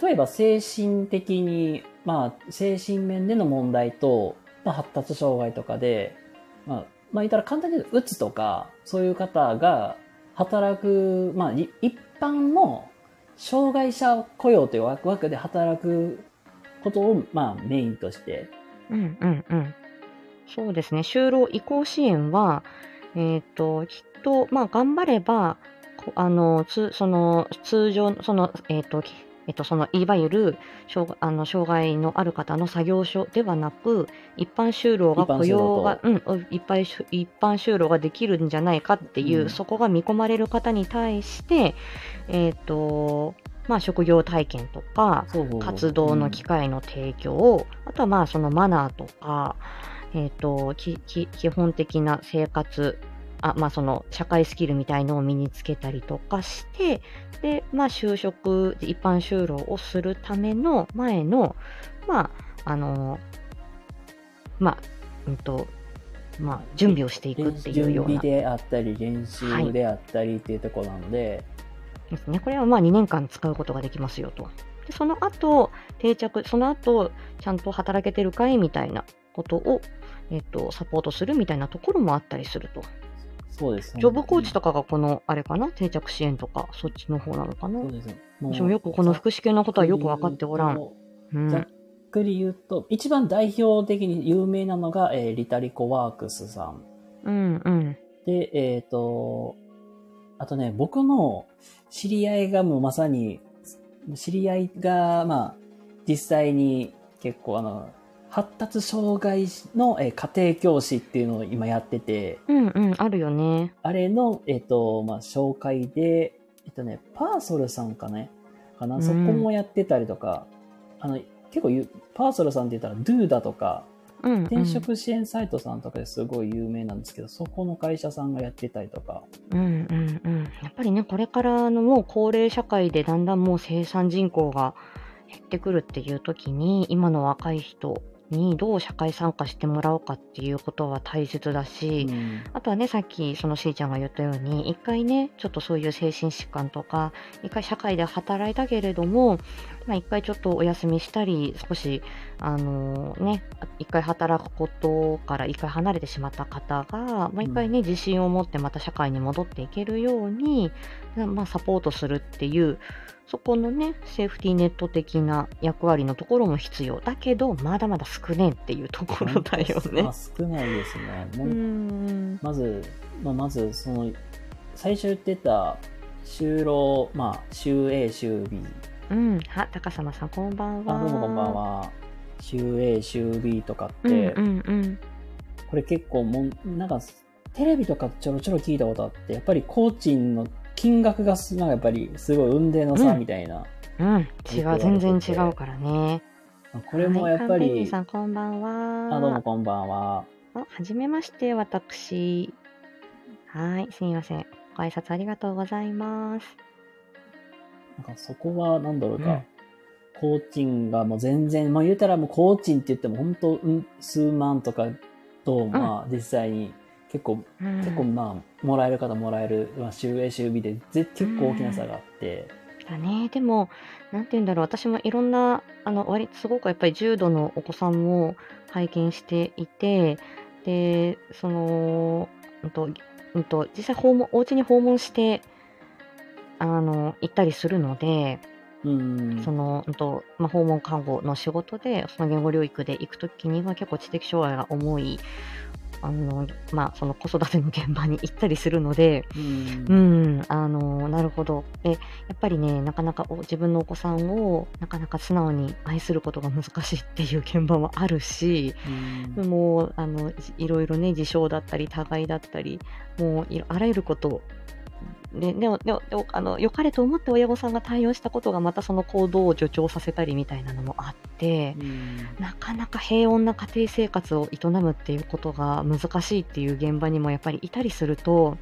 例えば精神的に、まあ、精神面での問題と、まあ、発達障害とかで、まあ、まあ、言ったら簡単に言うと、うつとか、そういう方が働く、まあ、い一般の障害者雇用という枠で働くことを、まあ、メインとして、うんうんうん。そうですね。就労移行支援は、えっ、と、きっと、まあ、頑張れば、あの、つ、その、通常、その、えっ、と、えっと、その、いわゆる、障あの障害のある方の作業所ではなく、一般就労が雇用が、うん、一般就一般就労ができるんじゃないかっていう、うん。そこが見込まれる方に対して、えっ、と、まあ、職業体験とか、活動の機会の提供、あとはまあそのマナーとか、えっ、ときき、基本的な生活、あまあその社会スキルみたいのを身につけたりとかして、で、まあ就職、一般就労をするための前の、まあ、あの、まあ、うんと、まあ、準備をしていくっていう準備ような。であったり、練習であったりっていうところなので、ですね。これはまあ2年間使うことができますよと。でその後、定着、その後、ちゃんと働けてるかいみたいなことを、えっと、サポートするみたいなところもあったりすると。そうですね。ジョブコーチとかがこの、あれかな？定着支援とか、そっちの方なのかな？そうです私もよくこの福祉系のことはよく分かっておらん。うん。ざっくり言うと、一番代表的に有名なのが、えーリタリコワークスさん。うん、うん。で、えっ、と、あとね、僕の知り合いがもうまさに、知り合いが、まあ、実際に結構あの、発達障害の、えー家庭教師っていうのを今やってて、うん、うん、あるよね。あれの、えっ、と、まあ、紹介で、えっ、とね、パーソルさんかね、かな、うん。そこもやってたりとか、あの、結構パーソルさんって言ったら、 doda とか、うん、うん。転職支援サイトさんとかですごい有名なんですけど、そこの会社さんがやってたりとか、うんうんうん、やっぱりね、これからのもう高齢社会でだんだんもう生産人口が減ってくるっていう時に、今の若い人にどう社会参加してもらおうかっていうことは大切だし、うん。あとはね、さっきそのしーちゃんが言ったように、一回ね、ちょっとそういう精神疾患とか、一回社会で働いたけれども、まあ一回ちょっとお休みしたり、少し、あのね、一回働くことから一回離れてしまった方が、まあ一回ね、自信を持ってまた社会に戻っていけるように、まあサポートするっていう、そこのね、セーフティーネット的な役割のところも必要だけど、まだまだ少ねえっていうところだよねまあ。少ないですね。もう。まず、まあ、まず、その、最初言ってた、就労、まあ、週 A、週 B。うん。は、高様さん、こんばんは。あ、どうもこんばん。は。週 A、週 B とかっうんて、うんうん。これ結構もう、なんか、テレビとかちょろちょろ聞いたことあって、やっぱり工賃の金額がす、なんかやっぱりすごい運命の差みたいな。うん。違う、よく言われてて全然違うからね。これもやっぱはいさん、こんばんは。あ、どうもこんばんは。あ、はじめまして、私。はい、すみません。ご挨拶ありがとうございます。なんかそこは、なんだろうか、うんコーチンがもう全然、まあ言うたらもうコーチンって言っても本当、うん、数万とかと、まあ実際に結構、うん結構まあ、もらえる方もらえる、まあ週 A 週 B でぜ結構大きな差があって、だね。でも、なんて言うんだろう。私もいろんな、あの、割とすごくやっぱり重度のお子さんも拝見していて、で、その、うんと、うんと、実際訪問、お家に訪問して、あの、行ったりするので、うん。その、うんと、まあ、訪問看護の仕事で、その言語療育で行くときには結構知的障害が重い、あの、まあ、その子育ての現場に行ったりするので、うんうん、あの、なるほど。で、やっぱりね、なかなかお自分のお子さんをなかなか素直に愛することが難しいっていう現場もあるし、うんもう、あの、いいろいろね、自傷だったり、互いだったり、もうあらゆることで、でも、でも、あの、良かれと思って親御さんが対応したことがまたその行動を助長させたりみたいなのもあって、うん。なかなか平穏な家庭生活を営むっていうことが難しいっていう現場にもやっぱりいたりすると、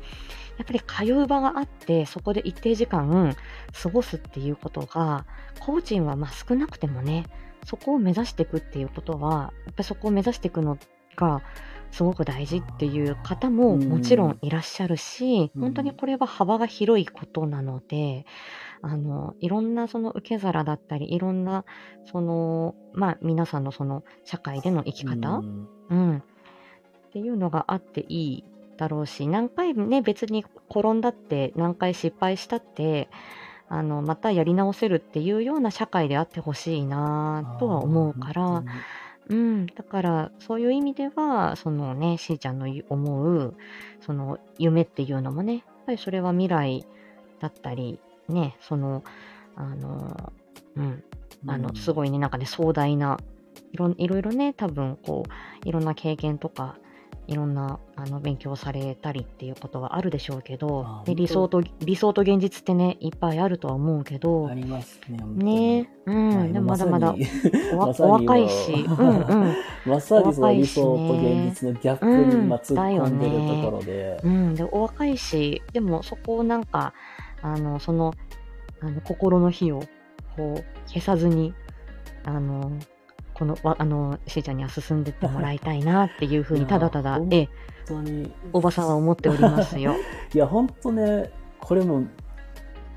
やっぱり通う場があって、そこで一定時間過ごすっていうことが、コーチンはまあ少なくてもね、そこを目指していくっていうことは、やっぱりそこを目指していくのがすごく大事っていう方もうん。もちろんいらっしゃるし、うん。本当にこれは幅が広いことなので、あの、いろんなその受け皿だったり、いろんなその、まあ皆さんのその社会での生き方、うん。うん、っていうのがあっていいだろうし、何回ね、別に転んだって、何回失敗したって、あの、またやり直せるっていうような社会であってほしいなとは思うから、うん、だから、そういう意味では、そのね、しーちゃんの思う、その夢っていうのもね、やっぱりそれは未来だったり、ね、その、あの、うん、あの、すい。ごいね、なんかね、壮大な、いろんいろいろね、多分、こう、いろんな経験とか、いろんな、あの、勉強されたりっていうことはあるでしょうけどあ、で理想と、理想と現実ってね、いっぱいあるとは思うけどあ、りますね。ね、うん、でもまだまだ お若いし、うんうん。まさにその理想と現実のギャップに今突っ込んでるところで。うん、で、お若いし、でもそこをなんか、あの、その、あの、心の火を、こう、消さずに、あの、この、わあの、しーちゃんには進んでってもらいたいなっていうふうに、ただただええ、本当に。おばさんは思っておりますよ。いや、本当ね、これも、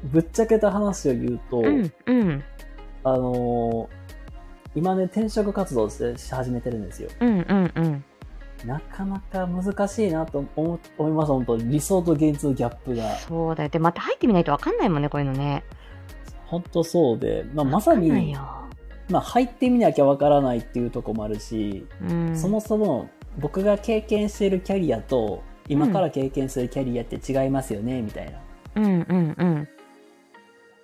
ぶっちゃけた話を言うと、うん、うん、あのー今ね、転職活動し始めてるんですよ。うん、うん、うん。なかなか難しいなと思思います、本当理想と現実のギャップが。そうだよ。で、また入ってみないとわかんないもんね、こういうのね。本当そうで、まあ、まさに、よ。まあ、入ってみなきゃわからないっていうところもあるし、うん。そもそも僕が経験しているキャリアと、今から経験するキャリアって違いますよね、みたいな。っうん、うん、うん。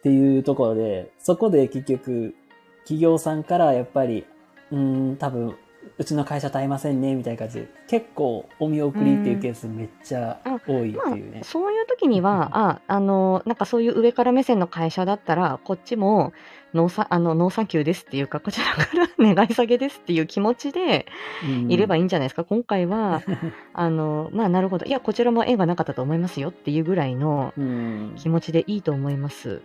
ていうところで、そこで結局、企業さんからやっぱり、うーん、多分、うちの会社と合いませんね、みたいな感じで、結構お見送りっていうケースめっちゃ多いっていうね。そういう時には、あ、あの、なんかそういう上から目線の会社だったら、こっちも、農産、あの、農産休ですっていうか、こちらから 願い下げですっていう気持ちでうんいればいいんじゃないですか。今回は、あの、まあ、なるほど。いや、こちらも縁がなかったと思いますよっていうぐらいのうん。気持ちでいいと思います。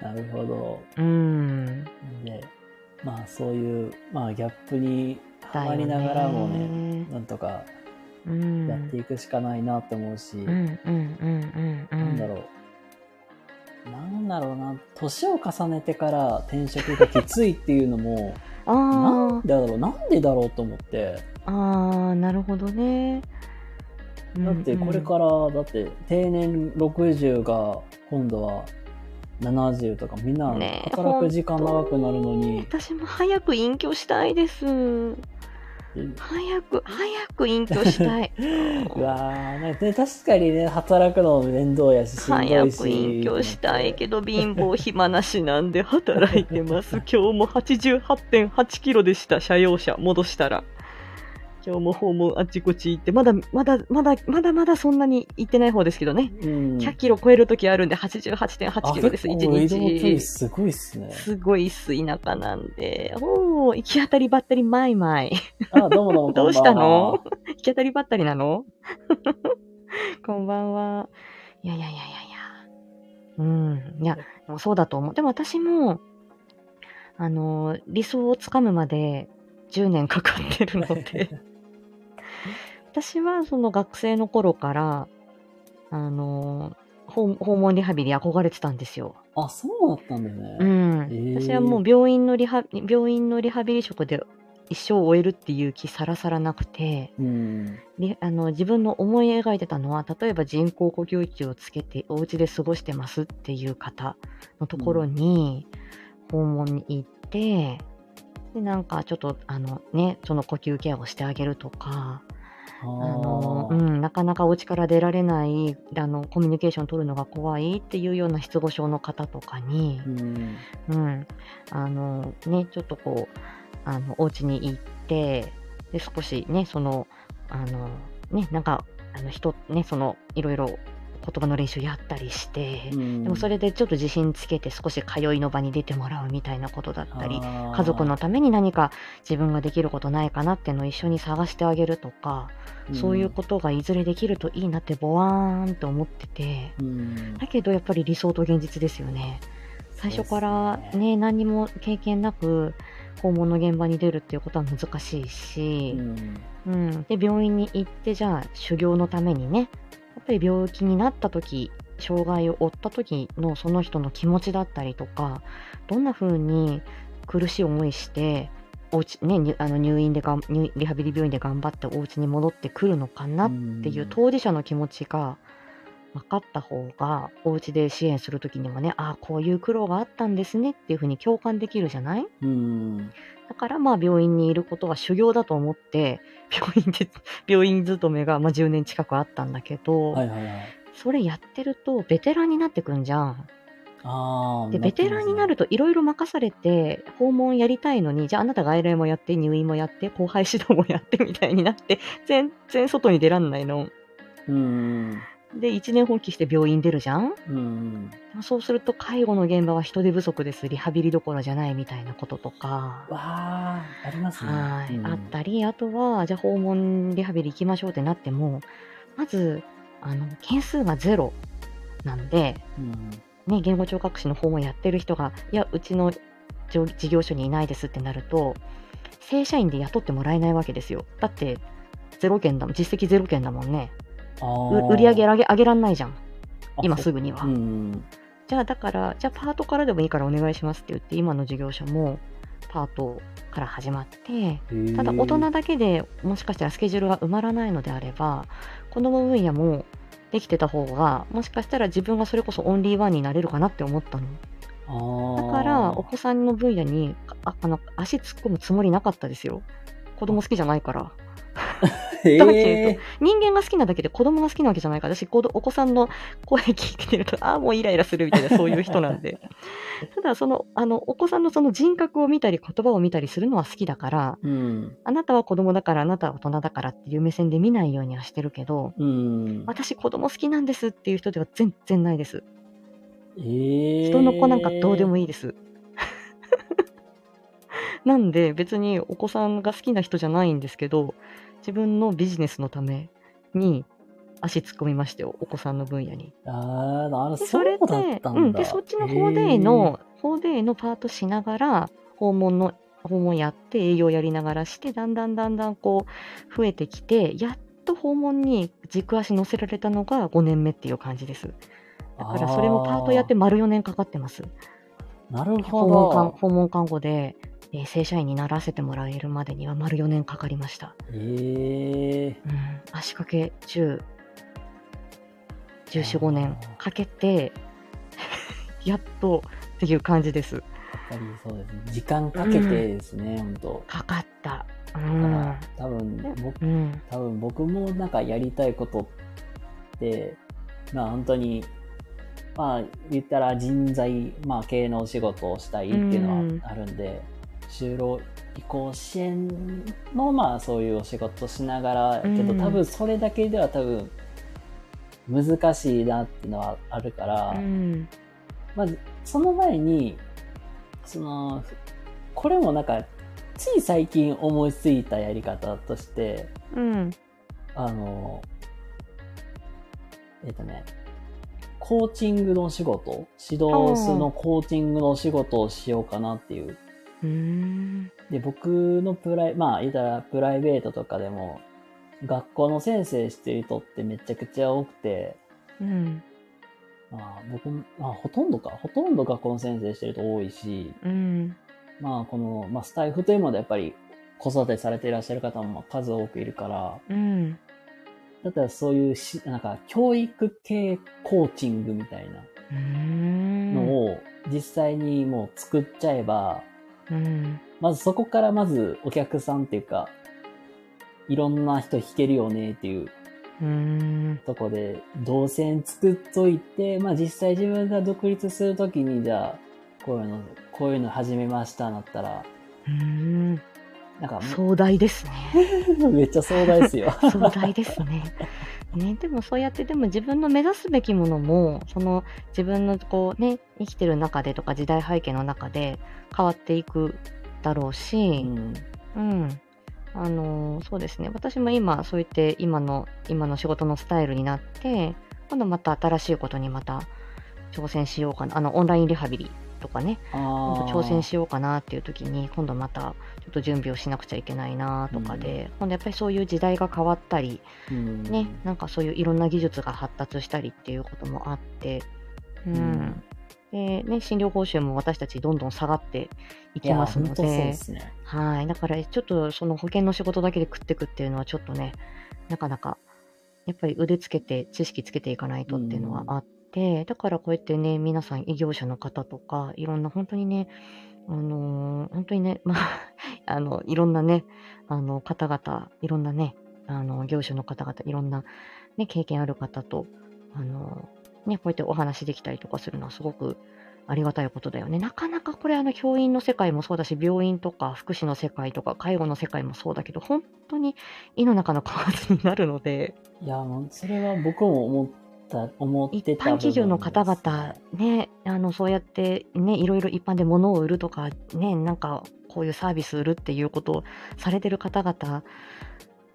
なるほど。うん。で、まあそういう、まあギャップにはまりながらもね、ね。なんとかうん。やっていくしかないなって思うし、うん、うん、うん、うん。うなんだろう。なんだろうな、年を重ねてから転職がきついっていうのも、なんあでだろう、なんでだろうと思って。あ、ああ、なるほどね。だってこれから、だって定年60が今度は70とかみんな働く時間長くなるのに、私も早く隠居したいです。早く、早く隠居したい。うわーなんかね、確かにね、働くのも面倒やし、早く。隠居したいけど、貧乏暇なしなんで働いてます。今日も88.8キロでした、車用車。戻したら。今日も訪問あっちこっち行って、まだ、まだ、まだ、まだまだそんなに行ってない方ですけどね。うん。100キロ超える時あるんで、88.8キロです、1あ結構移動距離日。すごいっすね。すごいっす、田舎なんで。おー、行き当たりばったりマイマイ。あ、どうもどうも。どうしたの？行き当たりばったりなの？こんばんは。いやいやいやいやいや。うん。いや、でもそうだと思う。でも私も、あの、理想をつかむまで10年かかってるので、私はその学生の頃から、あの、訪訪問リハビリ憧れてたんですよ。あ、そうだったんだね。うん。私はもう病院のリハ、病院のリハビリ職で一生終えるっていう気さらさらなくて、うん。であの自分の思い描いてたのは例えば人工呼吸器をつけてお家で過ごしてますっていう方のところに訪問に行って、でなんかちょっとあのねその呼吸ケアをしてあげるとかああの、ーうん、なかなかお家から出られないあのコミュニケーション取るのが怖いっていうような失語症の方とかに、うん。うん、あのねちょっとこうあのお家に行ってで少しねそのあのねなんかあの人ねそのいろいろ言葉の練習やったりして、うんでもそれでちょっと自信つけて少し通いの場に出てもらうみたいなことだったり家族のために何か自分ができることないかなっていうのを一緒に探してあげるとか、そういうことがいずれできるといいなってボワーンと思ってて。うん。だけどやっぱり理想と現実ですよね。最初からそうですね何にも経験なく訪問の現場に出るっていうことは難しいしう、ん。うんで病院に行ってじゃあ修行のためにねぱり病気になった時障害を負った時のその人の気持ちだったりとかどんな風に苦しい思いしてお家ねにあの入院でがん入リハビリ病院で頑張ってお家に戻ってくるのかなっていう当事者の気持ちが分かった方がお家で支援する時にもねああこういう苦労があったんですねっていう風に共感できるじゃない？うん。だからまあ病院にいることは修行だと思って病院で病院勤めがまあ10年近くあったんだけど、はいはいはい。それやってるとベテランになってくんじゃん。ああ。でベテランになるといろいろ任されて訪問やりたいのにじゃああなた外来もやって入院もやって後輩指導もやってみたいになって全然外に出らんないの。うん。で一年放棄して病院出るじゃん？うん。そうすると介護の現場は人手不足ですリハビリどころじゃないみたいなこととか。わあ、ありますね。はい、うんあったり、あとは、じゃあ訪問リハビリ行きましょうってなっても、まず、あの、件数がゼロなんで、うん。ね、言語聴覚士の訪問やってる人が、いや、うちのじょ事業所にいないですってなると、正社員で雇ってもらえないわけですよ。だって、ゼロ件だもん、実績ゼロ件だもんね。売り上げ上げ上げらんないじゃん、今すぐ。ぐには。うん。じゃあ、だから、じゃあパートからでもいいからお願いしますって言って、今の事業所もパートから始まって、ただ大人だけでもしかしたらスケジュールが埋まらないのであれば子ども分野もできてた方がもしかしたら自分がそれこそオンリーワンになれるかなって思ったの。だからお子さんの分野にああの足突っ込むつもりなかったですよ。子供好きじゃないからえ だけえ人間が好きなだけで子供が好きなわけじゃないから私お子さんの声聞いてるとああもうイライラするみたいなそういう人なんで ただそのあのお子さんのその人格を見たり言葉を見たりするのは好きだからうん。あなたは子供だからあなたは大人だからっていう目線で見ないようにはしてるけどうん。私子供好きなんですっていう人では全然ないですええ人の子なんかどうでも。いいです なんで別にお子さんが好きな人じゃないんですけど自分のビジネスのために足突っ込みましたよお子さんの分野に。ああ、それでだったんだ。うん、でそっちの法デイの法デイのパートしながら訪問の訪問やって営業やりながらしてだんだんだんだんこう増えてきてやっと訪問に軸足乗せられたのが5年目っていう感じです。だからそれもパートやって丸4年かかってます。なる訪ほ問看ど。訪問看護で、えー正社員にならせてもらえるまでには丸4年かかりました、ええうん、足掛け10 14、5年かけて やっとっていう感じです。やっぱりそうですね。時間かけてですね、本当。かかった。うん。ら、多分、僕、うん。多分僕もなんかやりたいことって、まあ本当に、まあ言ったら人材、まあ経営のお仕事をしたいっていうのはあるんで、就労、移行支援のまあそういうお仕事しながらけど、うん多分それだけでは多分難しいなっていうのはあるから、うん。まずその前にそのこれもなんかつい最近思いついたやり方としてうん。あのえっ、とねコーチングの仕事指導すのコーチングの仕事をしようかなっていう。で、僕のプライ、まあ、言ったらプライベートとかでも、学校の先生してる人ってめちゃくちゃ多くて、うん。まあ、僕、まあ、ほとんどか、ほとんど学校の先生してる人多いし、うん。まあ、この、まあ、スタイフというものでやっぱり子育てされていらっしゃる方も数多くいるから、うん。だったらそういうし、なんか、教育系コーチングみたいなうーん。のを実際にもう作っちゃえば、うん。まずそこからまずお客さんっていうか、いろんな人弾けるよねっていうう。とこで、動線作っといて、まあ実際自分が独立するときに、じゃあ、こういうの、こういうの始めましたなったら、うーん。なんか、壮大ですね。めっちゃ壮大ですよ。壮大ですね。ね、でもそうやってでも自分の目指すべきものもその自分のこうね生きてる中でとか時代背景の中で変わっていくだろううし、ん。うん、あのそうですね。私も今そう言って今の今の仕事のスタイルになって今度また新しいことにまた挑戦しようかな。あのオンラインリハビリとかね。挑戦しようかなっていう時に今度またちょっと準備をしなくちゃいけないなとかで、今度やっぱりそういう時代が変わったりうん。ね、なんかそういういろんな技術が発達したりっていうこともあって、うん。うんで、ね、診療報酬も私たちどんどん下がっていきますのでね。はい。だからちょっとその保険の仕事だけで食ってくっていうのはちょっとね、なかなか、やっぱり腕つけて、知識つけていかないとっていうのはあって、だからこうやってね、皆さん異業者の方とか、いろんな本当にね、あのー本当にね、まあ、あの、いろんなね、あの、方々、いろんなね、あの、業種の方々、いろんな、ね、経験ある方と、あの、ね、こうやってお話できたりとかするのはすごくありがたいことだよね。なかなかこれ、あの、教員の世界もそうだし、病院とか福祉の世界とか、介護の世界もそうだけど、本当に胃の中の蛙になるので、いや、それは僕も思った、思って一た般企業の方々ね、ね、あの、そうやってね、いろいろ一般で物を売るとか、ね、なんか、こういうサービス売るっていうことをされてる方々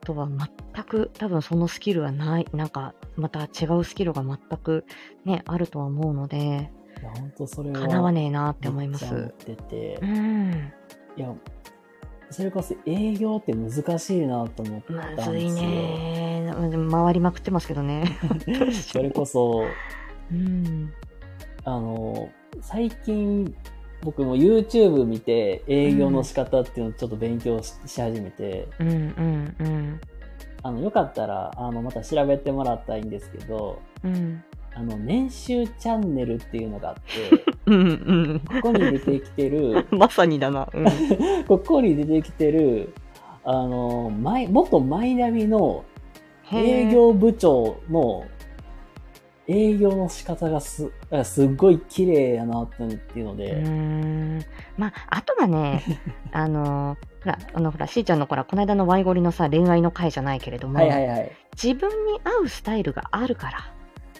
とは全く、多分そのスキルはない、なんか、また違うスキルが全くね、あるとは思うので、いや、本当それは。叶わねえなって思います。ててう。ん。いや、それこそ営業って難しいなと思ったんむですよ。ずいね。回りまくってますけどね。それこそ、うん。あの、最近、僕も YouTube 見て営業の仕方っていうのをちょっと勉強し,、し始めて、うんうんうん。あの、よかったら、あの、また調べてもらったらいいんですけど、うん。あの、年収チャンネルっていうのがあって、うんうん。ここに出てきてる、まさにだな。うん。ここに出てきてる、あの、マイ元マイナビの営業部長の営業の仕方がす、すっごい綺麗やなっていうのうで、まあ、あとはね、あの、ほら、あの、ほら、しーちゃんのほら、この間のワイゴリのさ、恋愛の回じゃないけれども、はいはいはい。自分に合うスタイルがあるか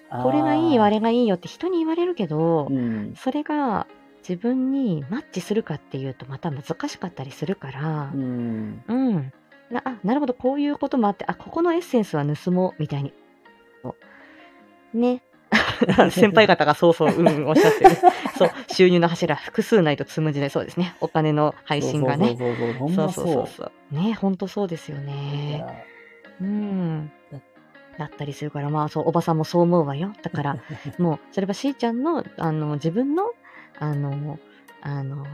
ら、これがいい、あれがいいよって人に言われるけど、うん。それが自分にマッチするかっていうと、また難しかったりするからう、ん。うん。なあ、なるほど、こういうこともあって、あ、ここのエッセンスは盗もう、みたいに。ね。先輩方がそうそう、うん、うん、おっしゃってる。そう、収入の柱、複数ないと積む時代、そうですね。お金の配信がね。そうそうそうそう。ね、ほんとそうですよいね。やうん。だったりするから、まあ、そう、おばさんもそう思うわよ。だから、もう、それはしーちゃんの、あの、自分の、あの、あの、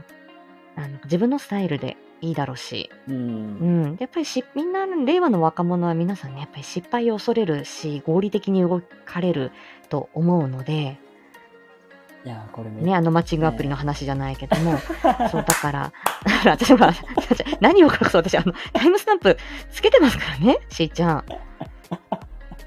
あの自分のスタイルでいいだろうし、う。うん。ん、やっぱりしみん。な令和の若者は皆さんねやっぱり失敗を恐れるし合理的に動かれると思うので、いや、これめっね、あのマッチングアプリの話じゃないけども、そうだから私は何を隠そう私あのタイムスタンプつけてますからねしーちゃん。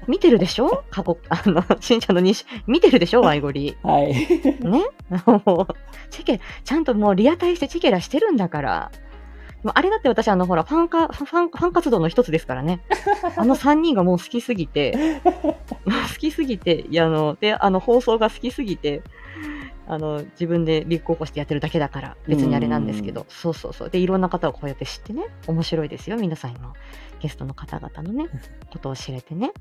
見てるでしょ？過去、あの、しんちゃんの認識、見てるでしょ？ワイゴリ。はい。ね？もう、チェケ、ちゃんともうリアタイしてチェケラしてるんだから。まああれだって私、あの、ほら、ファンか、ファン、ファン活動の一つですからね。あの3人がもう好きすぎて、好きすぎて、いや、あの、で、あの、放送が好きすぎて、あの、自分で立候補してやってるだけだから、別にあれなんですけど、そうそうそう。で、いろんな方をこうやって知ってね、面白いですよ、皆さんのゲストの方々のね、ことを知れてね。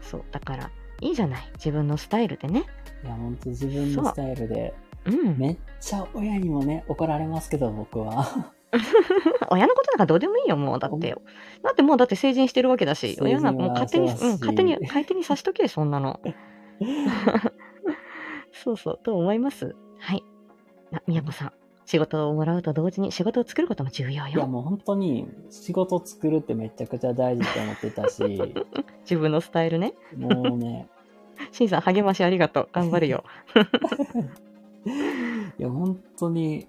そう、だから、いいじゃない。自分のスタイルでね。いや、本当自分のスタイルで、うん。めっちゃ親にもね、怒られますけど、僕は。親のことなんかどうでもいいよ、もう。だって。だってもうだって成人してるわけだし、親なんかもう勝手に、そうん、勝手に、勝手にさしとけ、そんなの。そうそう、と思います。はい。あ、みやこさん。仕事をもらうと同時に仕事を作ることも重要いや、よ。もう本当に仕事作るってめちゃくちゃ大事って思ってたし、自分のスタイルね。もうね、しんさん、励ましありがとう。頑張るよ。いや、本当に、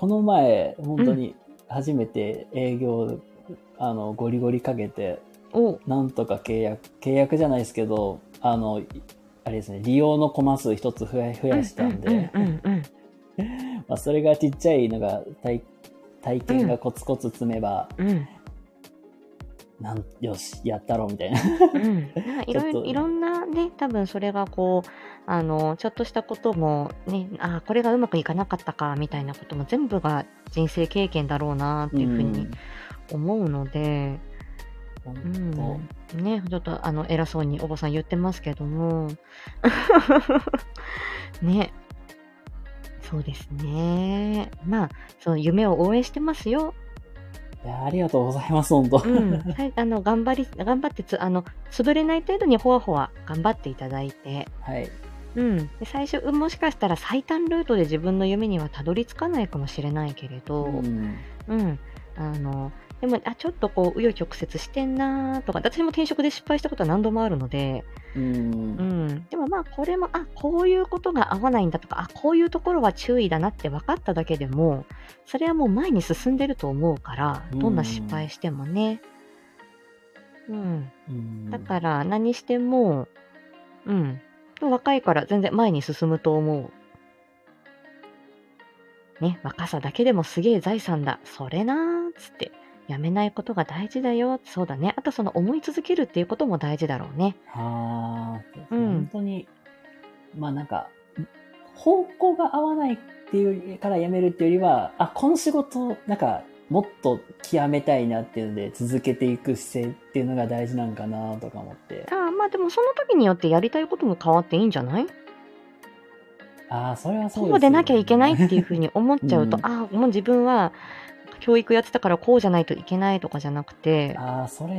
この前、本当に初めて営業、あの、ゴリゴリかけて、なんとか契約、契約じゃないですけど、あの、いあれですね、利用のコマ数一つ増や増やしたんで、まあそれがちっちゃいのが体、体験がコツコツ積めば、うん。なん、よし、やったろ、みたいな。うん、いろい ろいろんなね、多分それがこう、あの、ちょっとしたこともね、ああ、これがうまくいかなかったか、みたいなことも全部が人生経験だろうな、っていうふうに思うので、本うん当、ね、ちょっとあの、偉そうにおばさん言ってますけども、ね、そうですね。まあ、その夢を応援してますよ。いや、ありがとうございます、本当。うん、はい、あの、頑張り、頑張ってつ、あの、潰れない程度にほわほわ頑張っていただいて、はい。うん、で最初もしかしたら最短ルートで自分の夢にはたどり着かないかもしれないけれど、ううんん。あのでもあちょっとこう紆余曲折してんなーとか私も転職で失敗したことは何度もあるので、うんう。ん、でもまあこれもあこういうことが合わないんだとかあこういうところは注意だなって分かっただけでもそれはもう前に進んでると思うからどんな失敗してもね、うん、うんだから何しても、うん。若いから全然前に進むと思う。ね、若さだけでもすげえ財産だ。それなーっつって。やめないことが大事だよ。そうだね。あとその思い続けるっていうことも大事だろうね。ああ、うん本当に、まあなんか、方向が合わないっていうから辞めるっていうよりは、あ、この仕事、なんか、もっと極めたいなっていうので続けていく姿勢っていうのが大事なんかなとか思って。ああ、まあでもその時によってやりたいことも変わっていいんじゃない？ああ、それはそうです、こうでなきゃいけないっていうふうに思っちゃうと、うんああ、もう自分は教育やってたからこうじゃないといけないとかじゃなくて、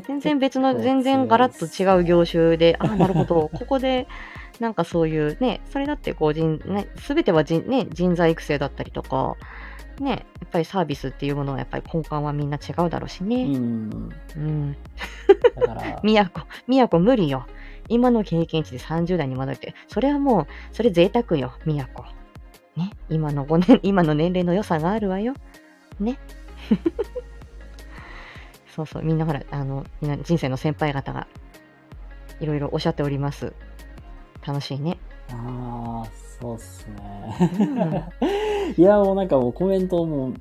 全然別の、全然ガラッと違う業種で、ああ、なるほど、ここで、なんかそういうね、それだってこう人、ね、すべては人,、ね、人材育成だったりとか、ね、やっぱりサービスっていうものはやっぱり根幹はみんな違うだろうしうね。ん。うん。だから、みやこ、みやこ無理よ。今の経験値で30代に戻って、それはもう、それ贅沢よ、みやこ。ね、今の5年、今の年齢の良さがあるわよ。ね。そうそう、みんなほら、あの、みんな人生の先輩方が、いろいろおっしゃっております。楽しいね。ああ、そうっすね。いや、もうなんかもうコメントも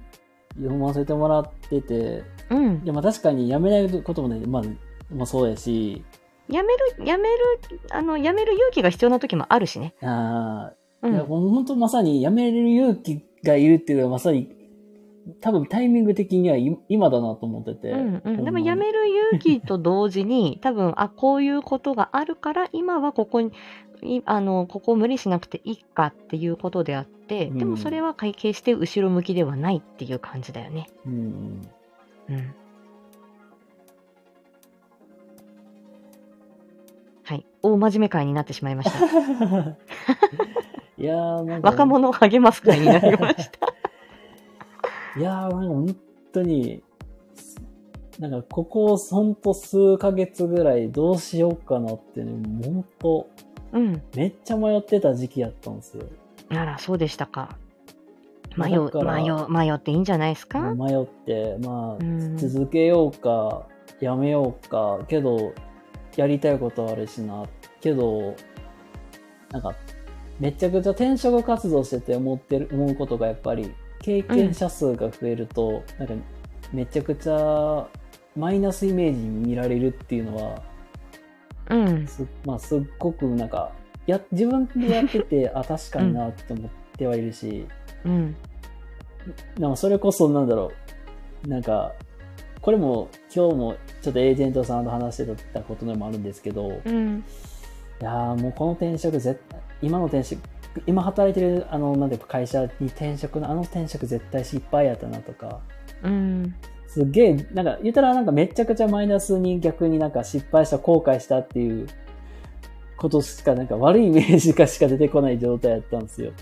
読ませてもらってて、うん。でも確かに辞めないこともね、まあ、もそうやし、やめる、やめる、あの、やめる勇気が必要な時もあるしね。ああ、うん。いやもう本当まさに辞めれる勇気がいるっていうのはまさに、多分タイミング的にはい今だなと思ってて。うんうん、でもほんまにやめる勇気と同時に 多分あこういうことがあるから今はここにいあのここを無理しなくていいかっていうことであって、うんでもそれは決して後ろ向きではないっていう感じだよね。うん。うん、はい大真面目会になってしまいました。いや。若者を励ます会になりました。いやーなんか本当に、なんかここほんと数ヶ月ぐらいどうしようかなってね、本当うん、めっちゃ迷ってた時期やったんですよ。ならそうでしたか。迷う迷う迷っていいんじゃないですか？迷って、まあ、うん続けようか、やめようか、けど、やりたいことあるしな、けど、なんか、めちゃくちゃ転職活動してて思ってる、思うことがやっぱり、経験者数が増えると、なんかめちゃくちゃマイナスイメージに見られるっていうのは、うん。す,、まあ、すっごくなんかや自分でやってて あ確かになって思ってはいるし、うん。なんかそれこそなんだろうなんかこれも今日もちょっとエージェントさんと話してたことでもあるんですけど、うん。いやーもうこの転職絶対今の転職今働いてるあのなんていうか会社に転職のあの転職絶対失敗やったなとか。うん。すっげえなんか言ったらなんかめちゃくちゃマイナスに逆になんか失敗した後悔したっていうことしかなんか悪いイメージがしか出てこない状態やったんですよ。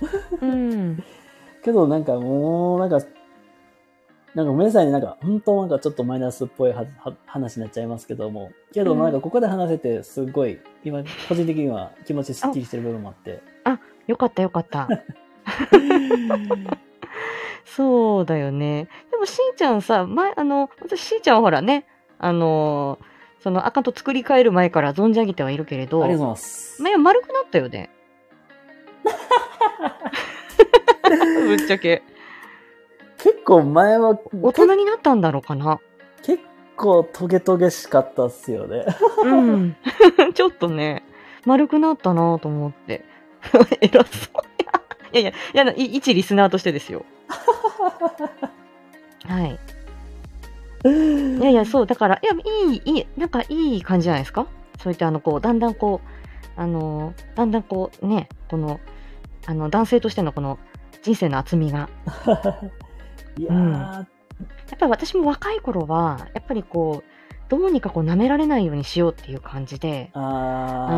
うん。けどなんかもうなんかなんかごめんなさいねなんか本当なんかちょっとマイナスっぽいはは話になっちゃいますけども。けどなんかここで話せてすごい今個人的には気持ちすっきりしてる部分もあってよかったよかった。そうだよね。でもしーちゃんさ、前、あの、私しーちゃんはほらね、あのーそのアカウント作り変える前から存じ上げてはいるけれど、ありがとうございます。前は丸くなったよね。ぶっちゃけ。結構前は、大人になったんだろうかな。結構トゲトゲしかったっすよね。うん。ちょっとね、丸くなったなと思って。偉そうや。いやいや、いや、い一リスナーとしてですよ。はい。いやいや、そう、だから、いや、いい、いい、なんかいい感じじゃないですか？そういった、あの、こう、だんだんこう、あの、だんだんこう、ね、この、あの、男性としてのこの、人生の厚みが。いやー、うんやっぱり私も若い頃は、やっぱりこう、どうにかこう、舐められないようにしようっていう感じで、あ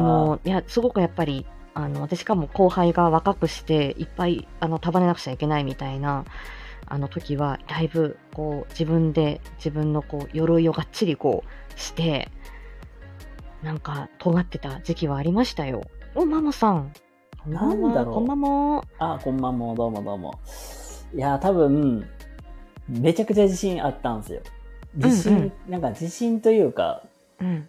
の、いや、すごくやっぱり、あの、私しかも後輩が若くして、いっぱい、あの、束ねなくちゃいけないみたいな、あの時は、だいぶ、こう、自分で、自分のこう、鎧をがっちりこう、して、なんか、尖ってた時期はありましたよ。お、ママさん。なんだろうこんばんは。あ、こんばんも、どうもどうも。いやー、多分、めちゃくちゃ自信あったんですよ。自信、うんうんなんか自信というか、うん。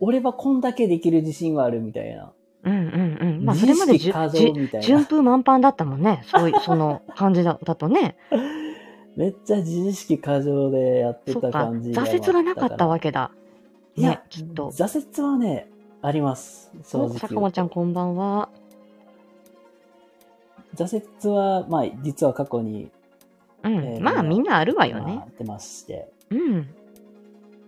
俺はこんだけできる自信があるみたいな。うんうんうん。まあ、それまでじ過じ剰みたいな。順風満帆だったもんね。そういう、その感じだだとね。めっちゃ自意識過剰でやってたそっか。感じが挫折がなかったわけだ。いやね、きっと。挫折はね、あります。正直お言うと。坂本ちゃんこんばんは。挫折は、まあ、実は過去に、うん。えーまあみんなあるわよねまあ。あってまして。うん。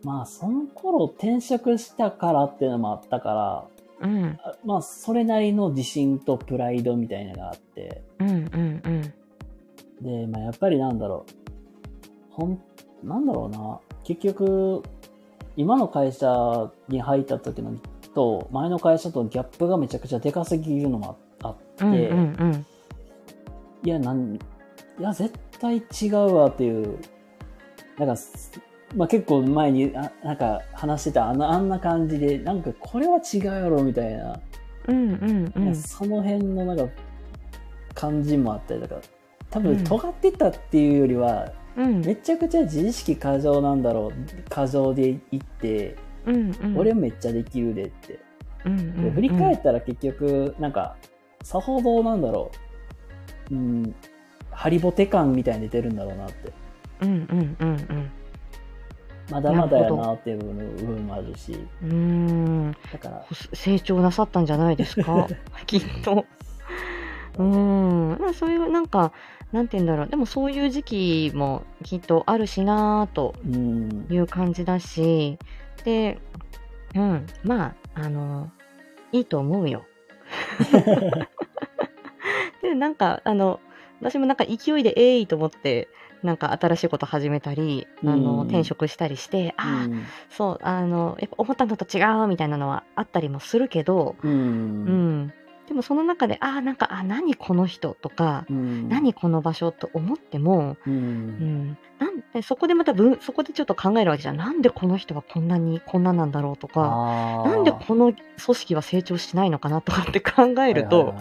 まあ、その頃転職したからっていうのもあったから、うん。あまあ、それなりの自信とプライドみたいなのがあって、うんうんうん。で、まあ、やっぱりなんだろう。ほん、なんだろうな。結局、今の会社に入った時のと、前の会社とギャップがめちゃくちゃでかすぎるのもああって、うんうんうん。いや、なん、いや、絶対違うわっていう、なんか、すまあ、結構前に、あなんか話してたあの、あんな感じで、なんかこれは違うやろみたいな、うんうんうん。その辺のなんか、感じもあったりだから、多分うん尖ってたっていうよりは、うんめちゃくちゃ自意識過剰なんだろう、過剰でいって、うんうん。俺めっちゃできるでって。うんうんうんで振り返ったら結局、なんか、さほどなんだろう、うん、ハリボテ感みたいに出てるんだろうなって。うんうんうんまだまだやなっていう部分もあるし、うん。うーん。だから、成長なさったんじゃないですか？きっと。うーん。まあそういう、なんか、なんて言うんだろう。でもそういう時期もきっとあるしなぁとうん、いう感じだし、で、うん。まあ、あの、いいと思うよ。で、なんか、あの、私もなんか勢いでえいと思って、なんか新しいこと始めたり、あの、うん転職したりして、ああ、うんそう、あの、やっぱ思ったのと違うみたいなのはあったりもするけど、う、うんん。でもその中で、ああ、なんか、あ、何この人とか、うん、何この場所と思っても、う、うんん。なんで、そこでまた分、そこでちょっと考えるわけじゃん。なんでこの人はこんなに、こんななんだろうとか、なんでこの組織は成長しないのかなとかって考えると、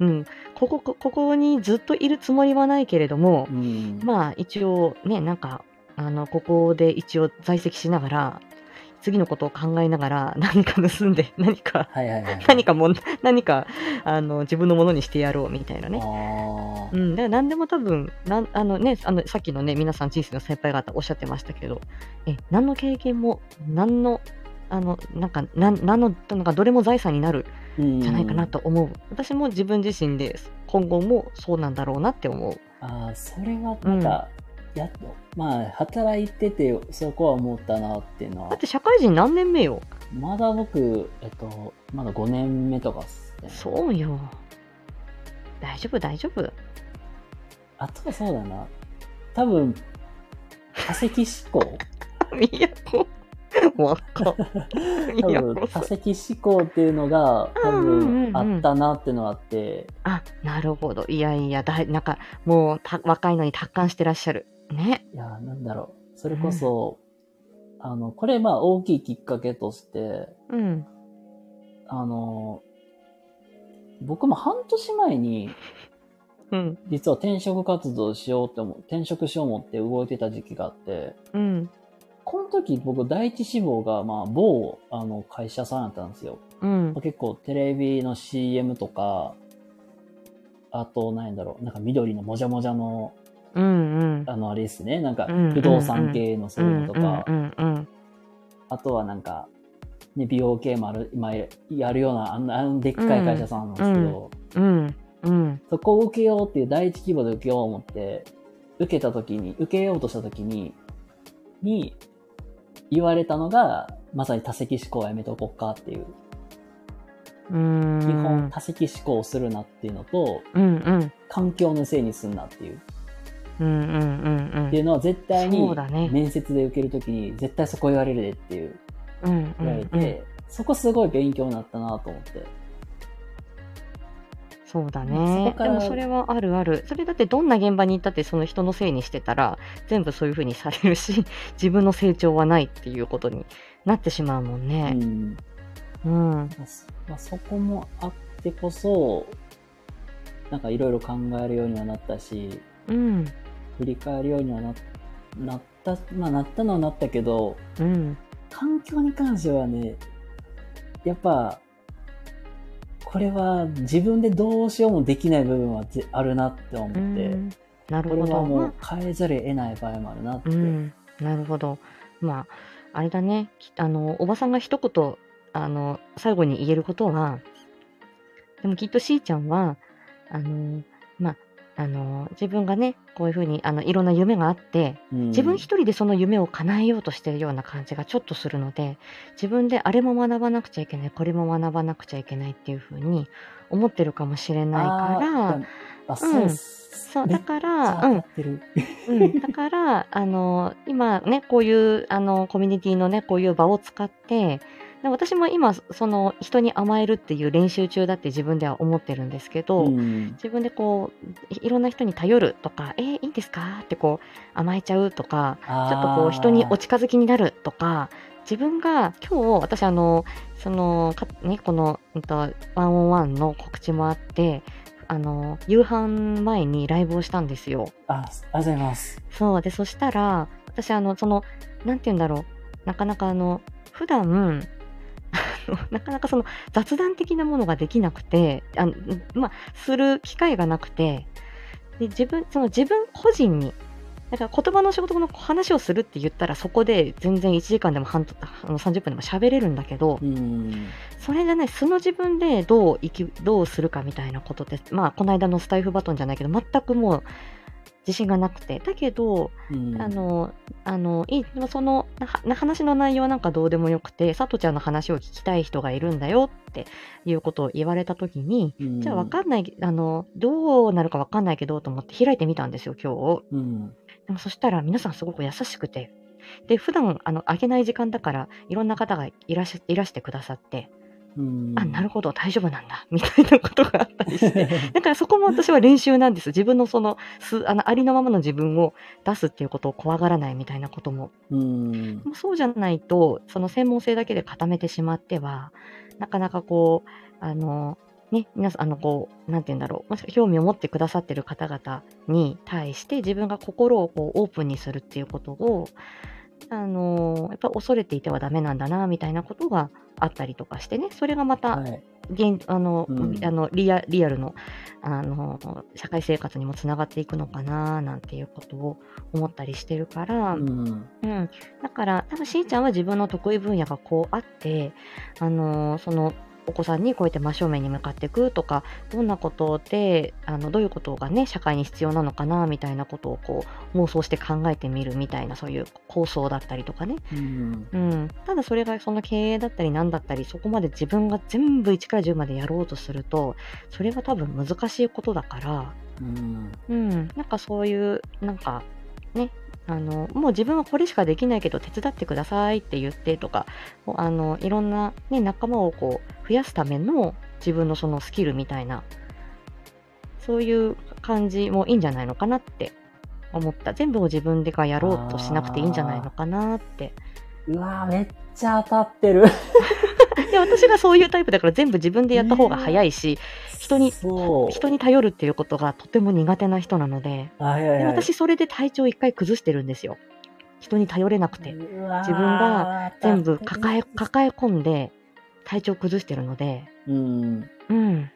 うん。ここ、こここにずっといるつもりはないけれども、うん、まあ一応ね、なんか、あの、ここで一応在籍しながら、次のことを考えながら 何か盗んで何かはいはいはい。何かもん何かあの自分のものにしてやろうみたいなね。うん、だから何でも多分なんあの、ね、あのさっきのね皆さん人生の先輩方おっしゃってましたけどえ何の経験も何のあのなんかなん何のなんかどれも財産になるうんじゃないかなと思う、私も自分自身で今後もそうなんだろうなって思う。ああ、それはなんか、やっと、まあ、働いてて、そこは思ったなっていうのは。だっ、て社会人何年目よ？まだ僕、えっと、まだ5年目とかっすね。そうよ。大丈夫大丈夫。あとはそうだな。多分、化石思考？いやこわか 多分、化石思考っていうのが、多うんうんうんうん。分、あったなっていうのがあって、あなるほど。いやいやだいなんかもうた若いのに達観してらっしゃるね。いや、なんだろう。それこそ、あの、これ、まあ、大きいきっかけとして、うん。あの、僕も半年前に、うん。実は転職活動しようって思う、転職しよう思って動いてた時期があって、うん。この時僕第一志望が、まあ、某、あの、会社さんだったんですよ。うん。結構テレビの CM とか、あと、何やだろう、なんか緑のもじゃもじゃの、うんうん。あの、あれですね、なんかうん不動産系のそういうのとか、あとはなんか、ね、美容系もある、今やるような、あのでっかい会社さんなんですけど、うんうん。うんそこを受けようっていう第一希望で受けよう思って、受けた時に、受けようとした時に、に、言われたのが、まさに多席思考はやめとこっかっていう。うん。基本多席思考をするなっていうのと、うんうん。環境のせいにすんなっていう。うんうんうんうん。っていうのは絶対にそうだね。面接で受けるときに絶対そこ言われるでっていう。うんうん言われて、うんそこすごい勉強になったなと思って。そうだそねでもそれはあるある。それだってどんな現場に行ったってその人のせいにしてたら全部そういうふうにされるし 自分の成長はないっていうことになってしまうもんうねん。うん。まあそまあ、そこもあってこそ、なんかいろいろ考えるようにはなったし、うん振り返るようにはななった、まあなったのはなったけど、うん。環境に関してはね、やっぱ、これは自分でどうしようもできない部分はぜあるなって思っうて、ん。なるこれほど。まはもう変えざるを得ない場合もあるなって。うん、なるほど。まあ、あれだね、きあの、おばさんが一言、あの、最後に言えることは、でもきっとしーちゃんは、あの、まあ、あの、自分がね、こういうふうに、あの、いろんな夢があって、うん自分一人でその夢を叶えようとしてるような感じがちょっとするので、自分であれも学ばなくちゃいけない、これも学ばなくちゃいけないっていうふうに思ってるかもしれないから、うっす。そう、だから。うん、だから、あの、今ね、こういう、あの、コミュニティのね、こういう場を使って、で私も今、その、人に甘えるっていう練習中だって自分では思ってるんですけど、うん自分でこうい、いろんな人に頼るとか、えーいいんですか？ってこう、甘えちゃうとか、ちょっとこう、人にお近づきになるとか、自分が今日、私、あの、その、かね、この、うんと、ワンオンワンの告知もあって、あの、夕飯前にライブをしたんですよ。あ、ありがとうございます。そう。で、そしたら、私、あの、その、なんて言うんだろう。なかなか、あの、普段、なかなかその雑談的なものができなくて、あのまあ、する機会がなくて、で、自分、その自分個人に、だから言葉の仕事の話をするって言ったら、そこで全然1時間でも半あの30分でも喋れるんだけど、うん。それじゃない、素の自分でどう生き、どうするかみたいなことって、まあ、この間のスタイフバトンじゃないけど、全くもう、自信がなくて。だけど、うんあの、あの、いい、でもその、な話の内容なんかどうでもよくて、さとちゃんの話を聞きたい人がいるんだよっていうことを言われたときに、うんじゃあわかんない、あの、どうなるかわかんないけどと思って開いてみたんですよ、今日。うん。でもそしたら皆さんすごく優しくて、で、普段、あの、あげない時間だから、いろんな方がいらしいらしてくださって、うん。あ、なるほど、大丈夫なんだ、みたいなことがあったりして、だからそこも私は練習なんです。自分のその、すあのありのままの自分を出すっていうことを怖がらないみたいなことも。うん。そうじゃないと、その専門性だけで固めてしまっては、なかなかこう、あの、ね、皆さん、あの、こう、なんて言うんだろう、興味を持ってくださってる方々に対して、自分が心をこうオープンにするっていうことを、あのやっぱ恐れていてはダメなんだなみたいなことがあったりとかしてねそれがまたはい。現あの、うんあのリアリアルのあの社会生活にもつながっていくのかななんていうことを思ったりしてるから、うん。うん、だから多分しーちゃんは自分の得意分野がこうあって、あのーそのお子さんにこうやって真正面に向かっていくとかどんなことであのどういうことがね社会に必要なのかなみたいなことをこう妄想して考えてみるみたいなそういう構想だったりとかね、うん。うん、ただそれがその経営だったり何だったりそこまで自分が全部1から10までやろうとするとそれは多分難しいことだから、うん。うん、なんかそういう、なんか、ね、あの、もう自分はこれしかできないけど手伝ってくださいって言ってとか、あの、いろんな、ね、仲間をこう、増やすための自分のそのスキルみたいな、そういう感じもいいんじゃないのかなって思った。全部を自分でがやろうとしなくていいんじゃないのかなって。うわめっちゃ当たってる。で、私がそういうタイプだから全部自分でやった方が早いし、人に。人に頼るっていうことがとても苦手な人なので、いはいはい。私それで体調一回崩してるんですよ。人に頼れなくて。自自分が全部抱え、抱え込んで体調崩してるので、うん。うん。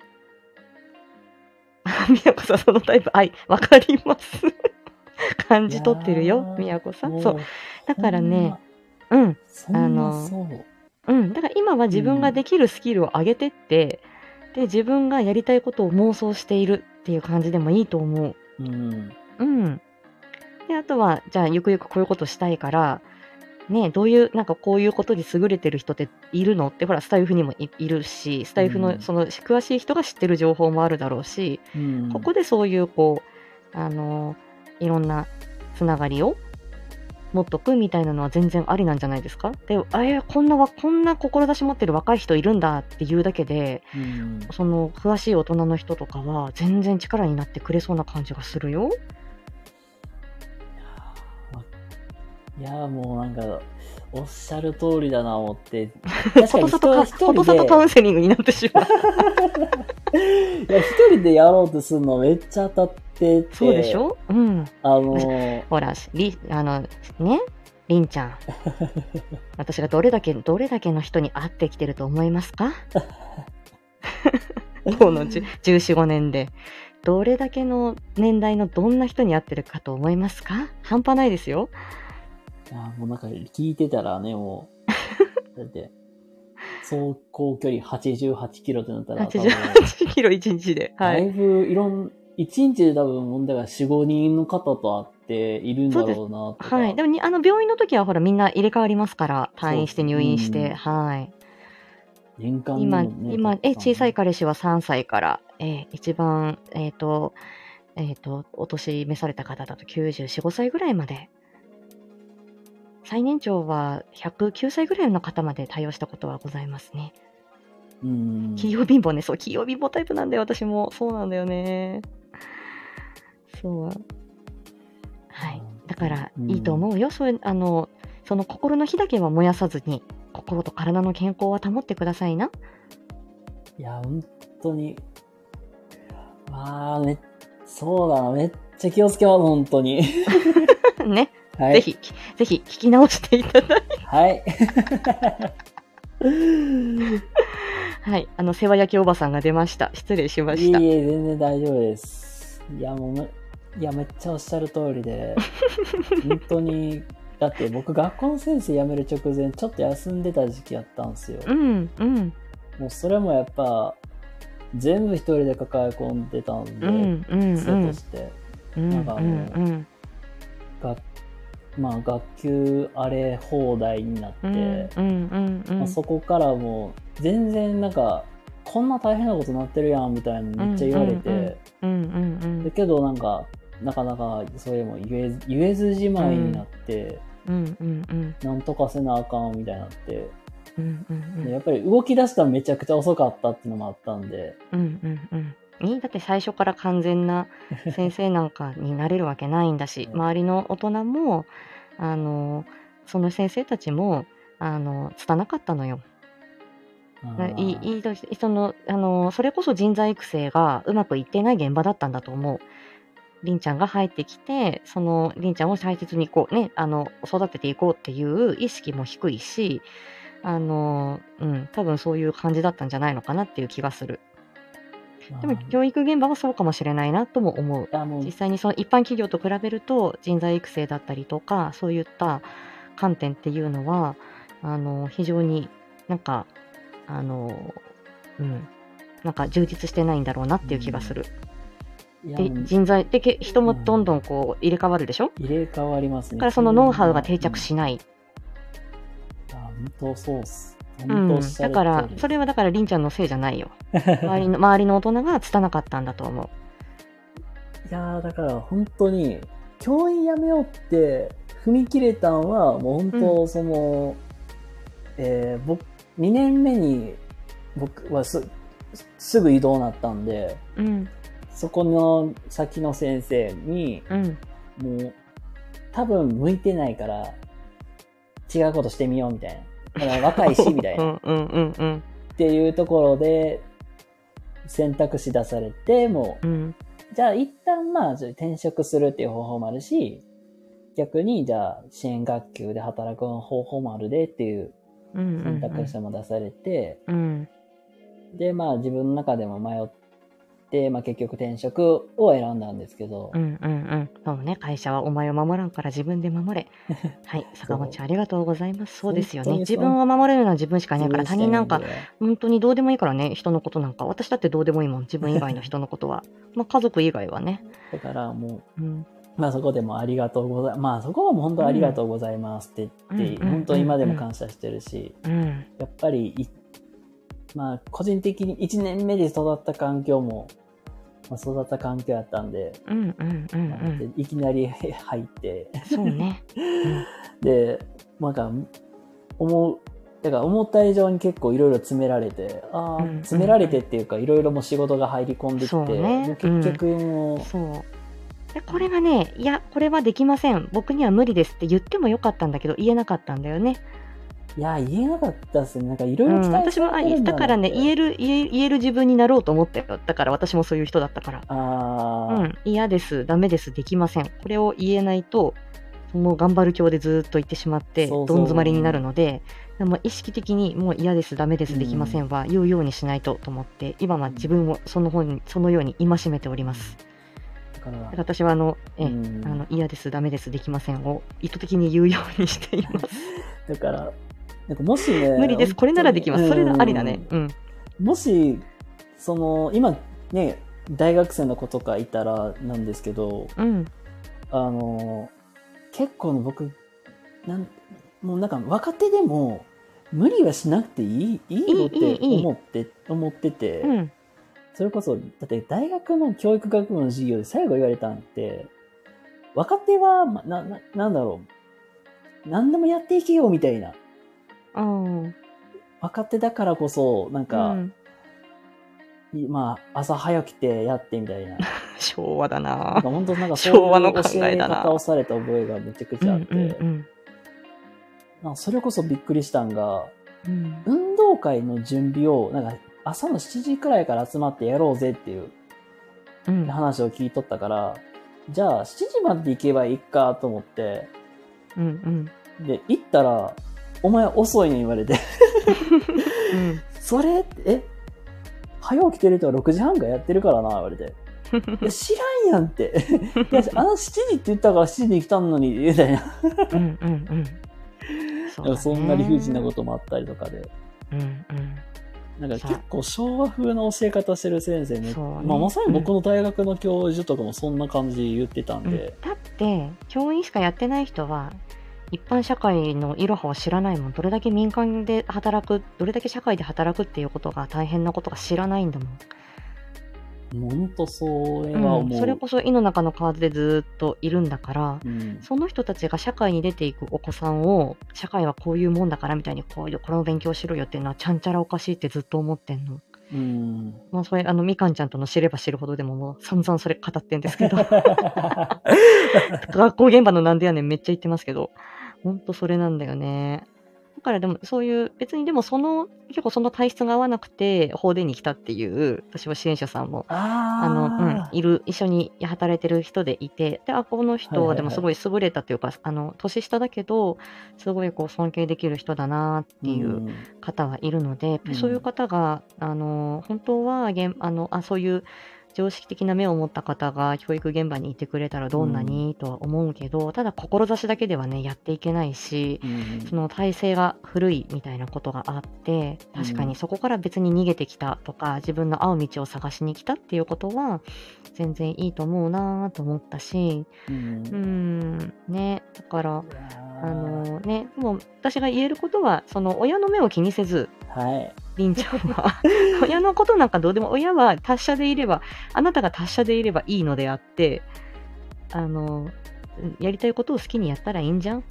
みやこさん、そのタイプ、はい、わかります。感じ取ってるよ、みやこさん。そう。だからね、うん、あのう。うん。だから今は自分ができるスキルを上げてって、で、自分がやりたいことを妄想しているっていう感じでもいいと思う。うん。うん。で、あとは、じゃあ、ゆくゆくこういうことしたいから、ね、どういう、なんかこういうことに優れてる人っているのって、ほら、スタイフにもいいるし、スタイフうんのその詳しい人が知ってる情報もあるだろうし、うん。ここでそういう、こう、あの、いろんなつながりを持っとくみたいなのは全然ありなんじゃないですか？で、あえこんなわ、こんな志持ってる若い人いるんだっていうだけで、うん。その詳しい大人の人とかは全然力になってくれそうな感じがするよ。いやーもうなんか、おっしゃる通りだな思って。ことさとか、ことさとカウンセリングになってしまう。いや、一人でやろうとするのめっちゃ当たってて。そうでしょ？うん。あのー、ほら、り、あの、ね、りんちゃん。私がどれだけ、どれだけの人に会ってきてると思いますか？この10 14、5年で。どれだけの年代のどんな人に会ってるかと思いますか？半端ないですよ。いやもうなんか聞いてたらね、もう、だって、走行距離88キロってなったら、多分88キロ1日で。はだいい。ぶいろん、1日で多分問題が4、5人の方と会っているんだろうなとか。はい。でもに、あの、病院の時はほら、みんな入れ替わりますから、退院して入院して、うんはい。年間ね今、え、小さいか彼氏は3歳から、えー一番、えっ、と、えっ、と、お年召された方だと94、5歳ぐらいまで。最年長は109歳ぐらいの方まで対応したことはございますね。うん。企業貧乏ね、そう、企業貧乏タイプなんだよ、私も。そうなんだよね。そう。はい。だから、うんいいと思うよ。そういう、あの、その心の火だけは燃やさずに、心と体の健康は保ってくださいな。いや、本当に。まあ、め、そうだな。めっちゃ気をつけます、本当に。ね。はい。ぜひ、きぜひ聞き直していただいて。はい。はい。あの、世話焼きおばさんが出ました。失礼しました。いえいえ、全然大丈夫です。いや、もうめ、いや、めっちゃおっしゃる通りで、本当に、だって僕、学校の先生辞める直前、ちょっと休んでた時期やったんですよ。うん、うん、もうそれもやっぱ、全部一人で抱え込んでたんで、うん、うん、う癖とん、して。うん、なんかもううん、がまあ、学級荒れ放題になって、そこからもう全然なんかこんな大変なことなってるやんみたいなめっちゃ言われて、だけどなんかなかなかそれも言えず言えずじまいになって、なんとかせなあかんみたいになって、やっぱり動き出したらめちゃくちゃ遅かったっていうのもあったんで、うん、うん、うん。いいだって最初から完全な 先生なんかになれるわけないんだし、うん周りの大人も、あの、その先生たちも、あの、拙かったのよ。いいそのあのそれこそ人材育成がうまくいっていない現場だったんだと思う。りんちゃんが入ってきて、そのりんちゃんを大切にこうね、あの、育てていこうっていう意識も低いし、あの、うん、多分そういう感じだったんじゃないのかなっていう気がする。でもまあ教育現場はそうかもしれないなとも思う。実際にその一般企業と比べると人材育成だったりとかそういった観点っていうのはあの非常になんかあのうんなんか充実してないんだろうなっていう気がする。でいやもう人材でけ人もどんどんこう入れ替わるでしょ？入れ替わりますね。だからそのノウハウが定着しない。うん。あ本当そうっす。うん。だからそれはだからりんちゃんのせいじゃないよ。周りの周りの大人が拙かったんだと思う。いやーだから本当に教員辞めようって踏み切れたんはもう本当その、えー僕2年目に僕はすすぐ移動になったんでうん。そこの先の先生にうん。もう多分向いてないから違うことしてみようみたいな若いしみたいな。うんうんうんうん。っていうところで選択肢出されてもううん。じゃあ一旦まあ転職するっていう方法もあるし、逆にじゃあ支援学級で働く方法もあるでっていう選択肢も出されて、うん。でまあ自分の中でも迷って、まあ結局転職を選んだんですけど、うんうんうん。そうね。会社はお前を守らんから自分で守れ。はい。坂本ありがとうございます。そうですよね。自分を守れるのは自分しかいないから、他人なんか、本当にどうでもいいからね。人のことなんか。私だってどうでもいいもん。自分以外の人のことは。まあ、家族以外はね。たいないからもう、うん。まあそこでもありがとうございます。まあそこはもう本当ありがとうございますって言って、うん本当に今でも感謝してるし、うん。やっぱりい、まあ個人的に1年目で育った環境も、まあ、育った環境やったんで、うんうんうんうん。でいきなり 入って、そうね。で、なんか、思う、だから思った以上に結構いろいろ詰められて、ああ、うん詰められてっていうか、いろいろもう仕事が入り込んできて、そうね結局もう、そう。でこれがね、いや、これはできません。僕には無理ですって言ってもよかったんだけど、言えなかったんだよね。いや、言えなかったですね。なんかいろうん、いろ期待私も、あだからね、言える。る、言え言える自分になろうと思ってよ。だから私もそういう人だったから。ああ、うん、嫌です、ダメです、できません。これを言えないと、もう頑張る教でずーっと言ってしまって、どん詰まりになるので、でも意識的にもう嫌です、ダメです、できませんは言うようにしないとと思って、今は自分をその方にそのように戒めております。私はあの、えうんあの嫌です、ダメです、できませんを意図的に言うようにしています。だから、なんかもしね、無理です、これならできます。それがありだね。うん。うんもし、その、今ね、大学生の子とかいたらなんですけど、うん。あの、結構ね、僕、なん、もうなんか若手でも、無理はしなくていい、いいよって思って、思ってて、うん。それこそ、だって大学の教育学部の授業で最後言われたんって、若手は、まな、な、なんだろう、何でもやっていけよみたいな。うん。若手だからこそ、なんか、うん。いまあ、朝早起きてやってみたいな。昭和だな。本当なんか昭和の考ええだな。方をされた覚えがめちゃくうちゃあって、んうんうん。なんかそれこそびっくりしたんが、うん。運動会の準備を、なんか朝の7時くらいから集まってやろうぜっていううん。話を聞いとったから、じゃあ7時まで行けばいいかと思って、うんうん。で、行ったら、お前遅いねん言われて、うんそれ、え早起きてる人は6時半からやってるからな、言われて。いや知らんやんって。いや、あの7時って言ったから7時に来たのに、みたいな。うんうんうんそそんな理不尽なこともあったりとかで。うんうんなんか結構昭和風な教え方してる先生ね。ねまあまさに僕の大学の教授とかもそんな感じで言ってたんうんで。だって教員しかやってない人は一般社会のいろはを知らないもんどれだけ民間で働くどれだけ社会で働くっていうことが大変なことが知らないんだもんほんとそれは思う。うん、それこそ井の中の蛙でずっといるんだからうんその人たちが社会に出ていくお子さんを社会はこういうもんだからみたいにこういうこれを勉強しろよっていうのはちゃんちゃらおかしいってずっと思ってんの。うん。まあそれあのみかんちゃんとの知れば知るほどでももう散々それ語ってんですけど 学校現場のなんでやねんめっちゃ言ってますけどほんとそれなんだよね。からでもそういう別にでもその結構その体質が合わなくて法殿に来たっていう私は支援者さんもああの、うんあ、いる一緒に働いてる人でいてであこの人はいでもすごい優れたというか、あの年下だけどすごいこう尊敬できる人だなっていう方はいるので、やっぱりそういう方が、あの本当はあのあそういう常識的な目を持った方が教育現場にいてくれたらどんなにとは思うけど、ただ志だけではねやっていけないしうんうん。その体制が古いみたいなことがあって確かうん。にそこから別に逃げてきたとか自分の合う道を探しに来たっていうことは全然いいと思うなと思ったしうん。うん。ね。だからあのねでも私が言えることはその親の目を気にせずはい。りんちゃんは。親のことなんかどうでも親は達者でいればあなたが達者でいればいいのであってあのやりたいことを好きにやったらいいんじゃん？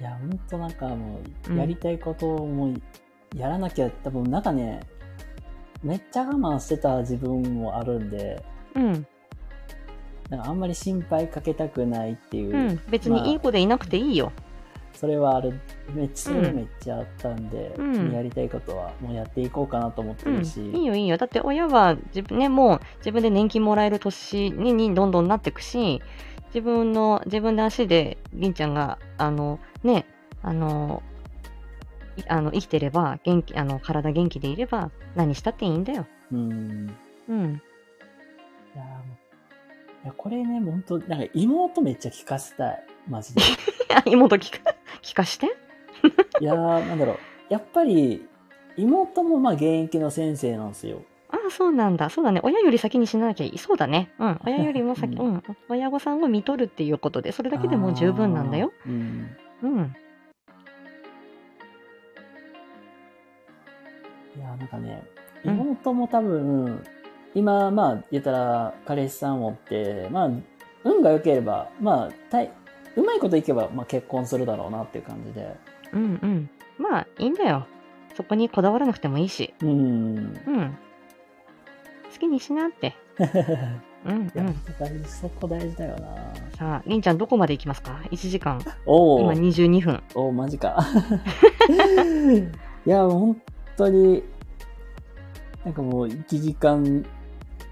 いや、ほんとなんかもう、うん。やりたいことをもう、やらなきゃ、多分なんかね、めっちゃ我慢してた自分もあるんで、うん。なんかあんまり心配かけたくないっていう、うん。別にいい子でいなくていいよ、それはある、めっちゃ、うん。めっちゃあったんで、うん。やりたいことはもうやっていこうかなと思ってうん。るし、いいよいいよ。だって親は自分ねもう自分で年金もらえる年ににどんどんなっていくし自分の自分で足でりんちゃんがあのねあのいあの生きてれば元気あの体元気でいれば何したっていいんだよ。うん。うん。いやーもういや、これね、もうほんと、なんか妹めっちゃ聞かせたい。マジで。あ 妹聞か 聞かして？いやー、なんだろう。やっぱり、妹もまあ現役の先生なんですよ。ああそうなんだそうだね親より先に死ななきゃいいそうだねうん親よりも先、ううんん、親御さんを見とるっていうことでそれだけでもう十分なんだよ。うん。うんいやー、なんかね、うん妹も多分、今、まあ、言ったら、彼氏さんをって、まあ、運が良ければ、まあ、たいうまいこといけば、まあ、結婚するだろうなっていう感じで。うんうんまあいいんだよそこにこだわらなくてもいいしうん。うん好きにしなって うんいうや、ん大事、そこ大事だよな。さありんちゃんどこまで行きますか？1時間今おお。22分おマジか。いや、本当に、なんかもう1時間、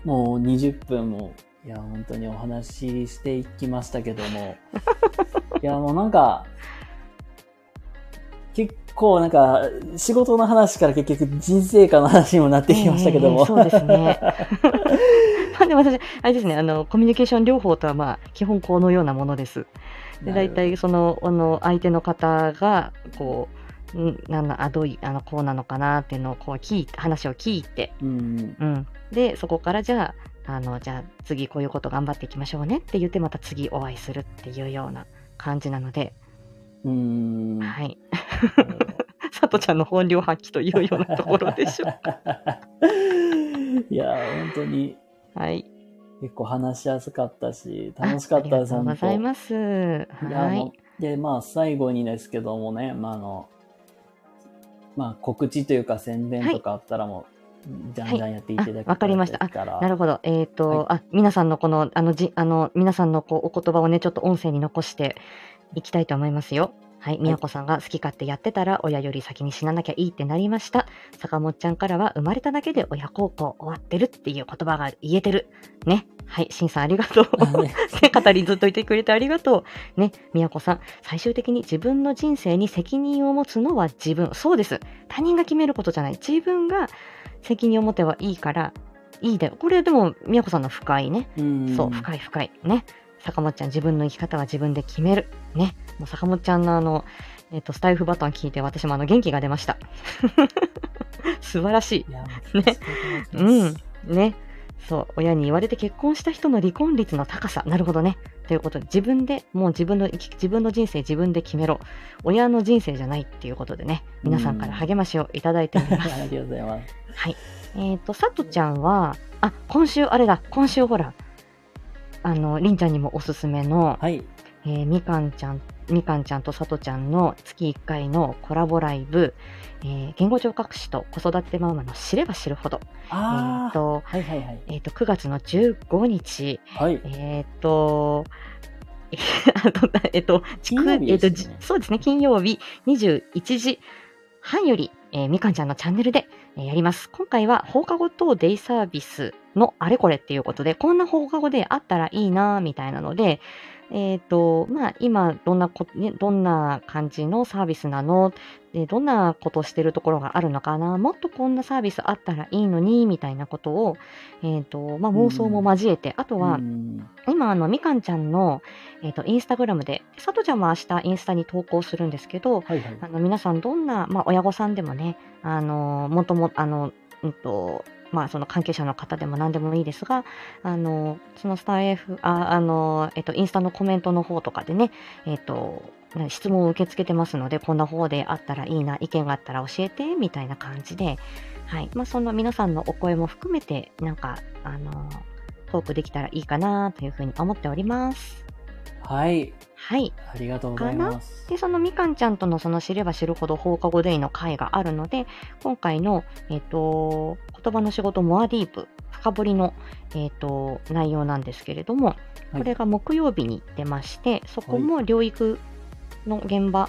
もう20分も、いや、本当にお話ししていきましたけども、いや、もうなんか、結構なんか、仕事の話から結局人生観の話にもなってきましたけども。ええそうですね。まあでも私あれですねあのコミュニケーション療法とはまあ基本このようなものです。で大体そのあの相手の方がこうんなんだあどういあのこうなのかなっていうのをこう聞いて話を聞いて、うん。うん、でそこからじゃああのじゃあ次こういうこと頑張っていきましょうねって言ってまた次お会いするっていうような感じなので、うん。はい。さとちゃんの本領発揮というようなところでしょう いや、本当に。はい。結構話しやすかったし、楽しかったです、あありがとうございますいや、はいで、まあ、最後にですけどもね、まあ、あの、まあ、告知というか宣伝とかあったらもう、じゃんじゃんやっていただけあわかりましたできたらなるほど。えっ、と、はいあ、皆さんのこの、あの、じ、あの、皆さんのこう、お言葉をね、ちょっと音声に残していきたいと思いますよ。はい。みやこさんが好き勝手やってたら、親より先に死ななきゃいいってなりました。坂本ちゃんからは、生まれただけで親孝行終わってるっていう言葉が言えてる。ね。はい。しんさんありがとう。ね 語りずっといてくれてありがとう。ね、みやこさん、最終的に自分の人生に責任を持つのは自分。そうです。他人が決めることじゃない。自分が責任を持てばいいから、いいだよ。これでも、みやこさんの深いね。うんそう、深い深い。ね。坂本ちゃん、自分の生き方は自分で決める。ね。もう坂本ちゃんのあの、えっ、と、スタイフバトン聞いて、私もあの、元気が出ました。素晴らしい。いねうん。ね。そう、親に言われて結婚した人の離婚率の高さ。なるほどね。ということで、自分で、もう自分の自分の人生自分で決めろ。親の人生じゃないっていうことでね、皆さんから励ましをいただいております。ありがとうございます。えっと、さとちゃんは、あ、今週、あれだ、今週ほら、あの、りんちゃんにもおすすめの、はい。えーみかんちゃん、みかんちゃんとさとちゃんの月1回のコラボライブ、えー言語聴覚士と子育てママの知れば知るほど、えっ、ああ、と、はいはいはい。えっ、と、9月の15日、はい。えっ、と、あのえっと、金曜日えっと、そうですね、金曜日21時半より、えーみかんちゃんのチャンネルで、えーやります。今回は放課後等デイサービスのあれこれっていうことで、こんな放課後であったらいいなみたいなので、えっ、と、まあ、今、どんなこ、ね、どんな感じのサービスなの？で、どんなことしてるところがあるのかな？もっとこんなサービスあったらいいのに、みたいなことを、えっ、と、まあ、妄想も交えて、あとは、うん。今、あの、みかんちゃんの、えっ、と、インスタグラムで、さとちゃんも明日インスタに投稿するんですけど、はいはい。あの、皆さんどんな、まあ、親御さんでもね、あの、もとも、あの、うんと、まあ、その関係者の方でも何でもいいですが、あの、そのスタイフ、あ、あの、えっと、インスタのコメントの方とかでね、えっと、質問を受け付けてますので、こんな方であったらいいな、意見があったら教えて、みたいな感じで、はい。まあ、その皆さんのお声も含めて、なんか、あの、トークできたらいいかな、というふうに思っております。はい。はい。ありがとうございます。で、そのみかんちゃんとのその知れば知るほど放課後デイの会があるので、今回の、えっ、と、言葉の仕事モアディープ、深掘りの、えっ、と、内容なんですけれども、はいこれが木曜日に出まして、そこも療育の現場、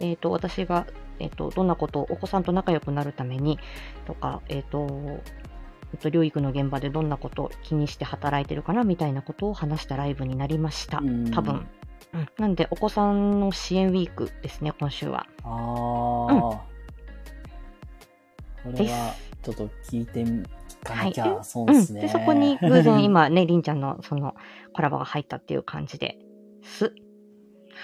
えっ、と、私が、えっ、と、どんなことをお子さんと仲良くなるために、とか、えっ、と、と、療育の現場でどんなことを気にして働いてるかなみたいなことを話したライブになりました。うん多分。うん、なんで、お子さんの支援ウィークですね、今週は。ああ、これはちょっと聞いてみ聞かなきゃ、はいうん。そうですね。で、そこに 偶然今ね、りんちゃんのそのコラボが入ったっていう感じです。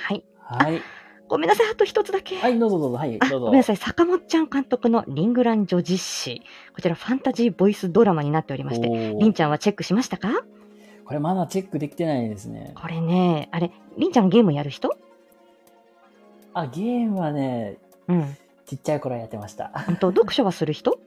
はい。はい。ごめんなさい、あと一つだけ。はい、どうぞどうぞ。はい、あ、どうぞ。ごめんなさい、坂本ちゃん監督のリングラン女実史。こちらファンタジーボイスドラマになっておりまして、りんちゃんはチェックしましたか？これまだチェックできてないですね。これね、あれ、りんちゃんゲームやる人？あ、ゲームはね、うん。ちっちゃい頃やってました。ほんと読書はする人？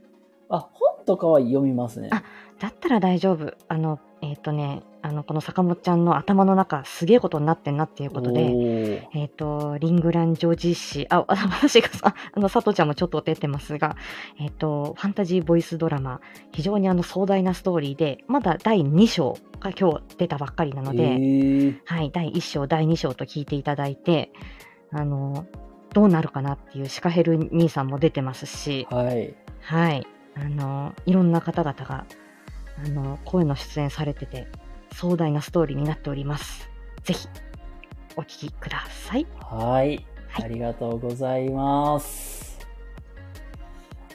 あ、本とかは読みますね。あだったら大丈夫。あの、えっ、とね、あの、この坂本ちゃんの頭の中、すげえことになってんなっていうことで、えっ、と、リングラン女実史、あ、あ私がさ、あの、佐藤ちゃんもちょっと出てますが、えっ、と、ファンタジーボイスドラマ、非常にあの壮大なストーリーで、まだ第2章が今日出たばっかりなので、えーはい、第1章、第2章と聞いていただいて、あの、どうなるかなっていうシカヘル兄さんも出てますし、はい。はい、あの、いろんな方々が、あの、声の出演されてて、壮大なストーリーになっております。ぜひ、お聞きください。はい。はいありがとうございます。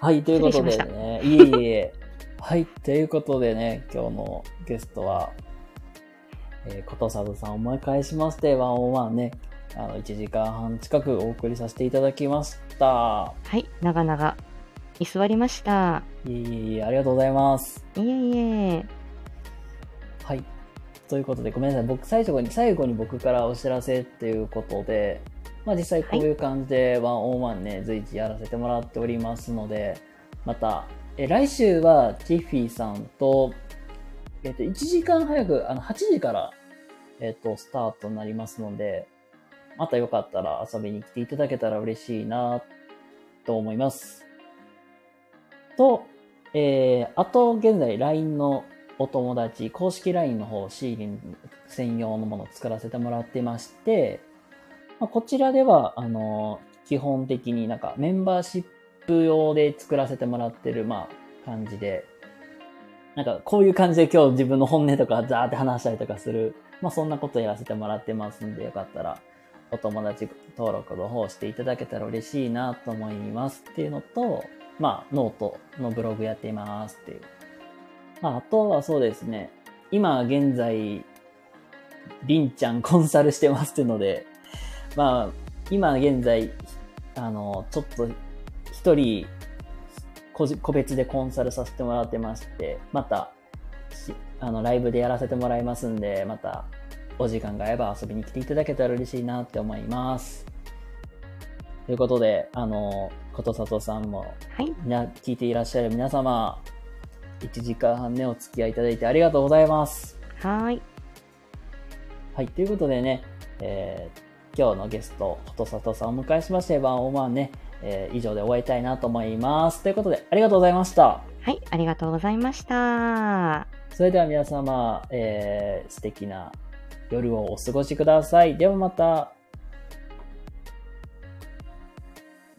はい、ということで失礼ね。いえいえ。はい、ということでね、今日のゲストは、えー、ことさとさんをお迎えしまして、ワンオンワンね、あの、1時間半近くお送りさせていただきました。はい、長々、居座りました。いえいえいえ、ありがとうございます。いえいえ。はい。ということで、ごめんなさい。僕、最初に、最後に僕からお知らせっていうことで、まあ実際こういう感じでワンオンワンね、随時やらせてもらっておりますので、また、え来週はティッフィーさんと、えっと、1時間早く、あの、8時から、えっと、スタートになりますので、またよかったら遊びに来ていただけたら嬉しいな、と思います。と、えー、あと、現在 LINE のお友達、公式 LINE の方、シーリン専用のものを作らせてもらってまして、まあ、こちらでは、あの、基本的になんかメンバーシップ用で作らせてもらってる、まあ、感じで、なんかこういう感じで今日自分の本音とかザーって話したりとかする、まあそんなことやらせてもらってますんで、よかったらお友達登録の方していただけたら嬉しいなと思いますっていうのと、まあノートのブログやっていますっていう。まああとはそうですね、今現在、りんちゃんコンサルしてますっていうので、まあ今現在、あの、ちょっと一人個人個別でコンサルさせてもらってまして、また、しあの、ライブでやらせてもらいますんで、また、お時間が合えば遊びに来ていただけたら嬉しいなって思います。ということで、あの、ことさとさんも、はい、聞いていらっしゃる皆様、1時間半ね、お付き合いいただいてありがとうございます。はーい。はい、ということでね、えー今日のゲスト、ことさとさんをお迎えしまして、ワンオンワンね、えー以上で終わりたいなと思います。ということで、ありがとうございました。はい、ありがとうございました。それでは皆様、えー素敵な夜をお過ごしください。ではまた。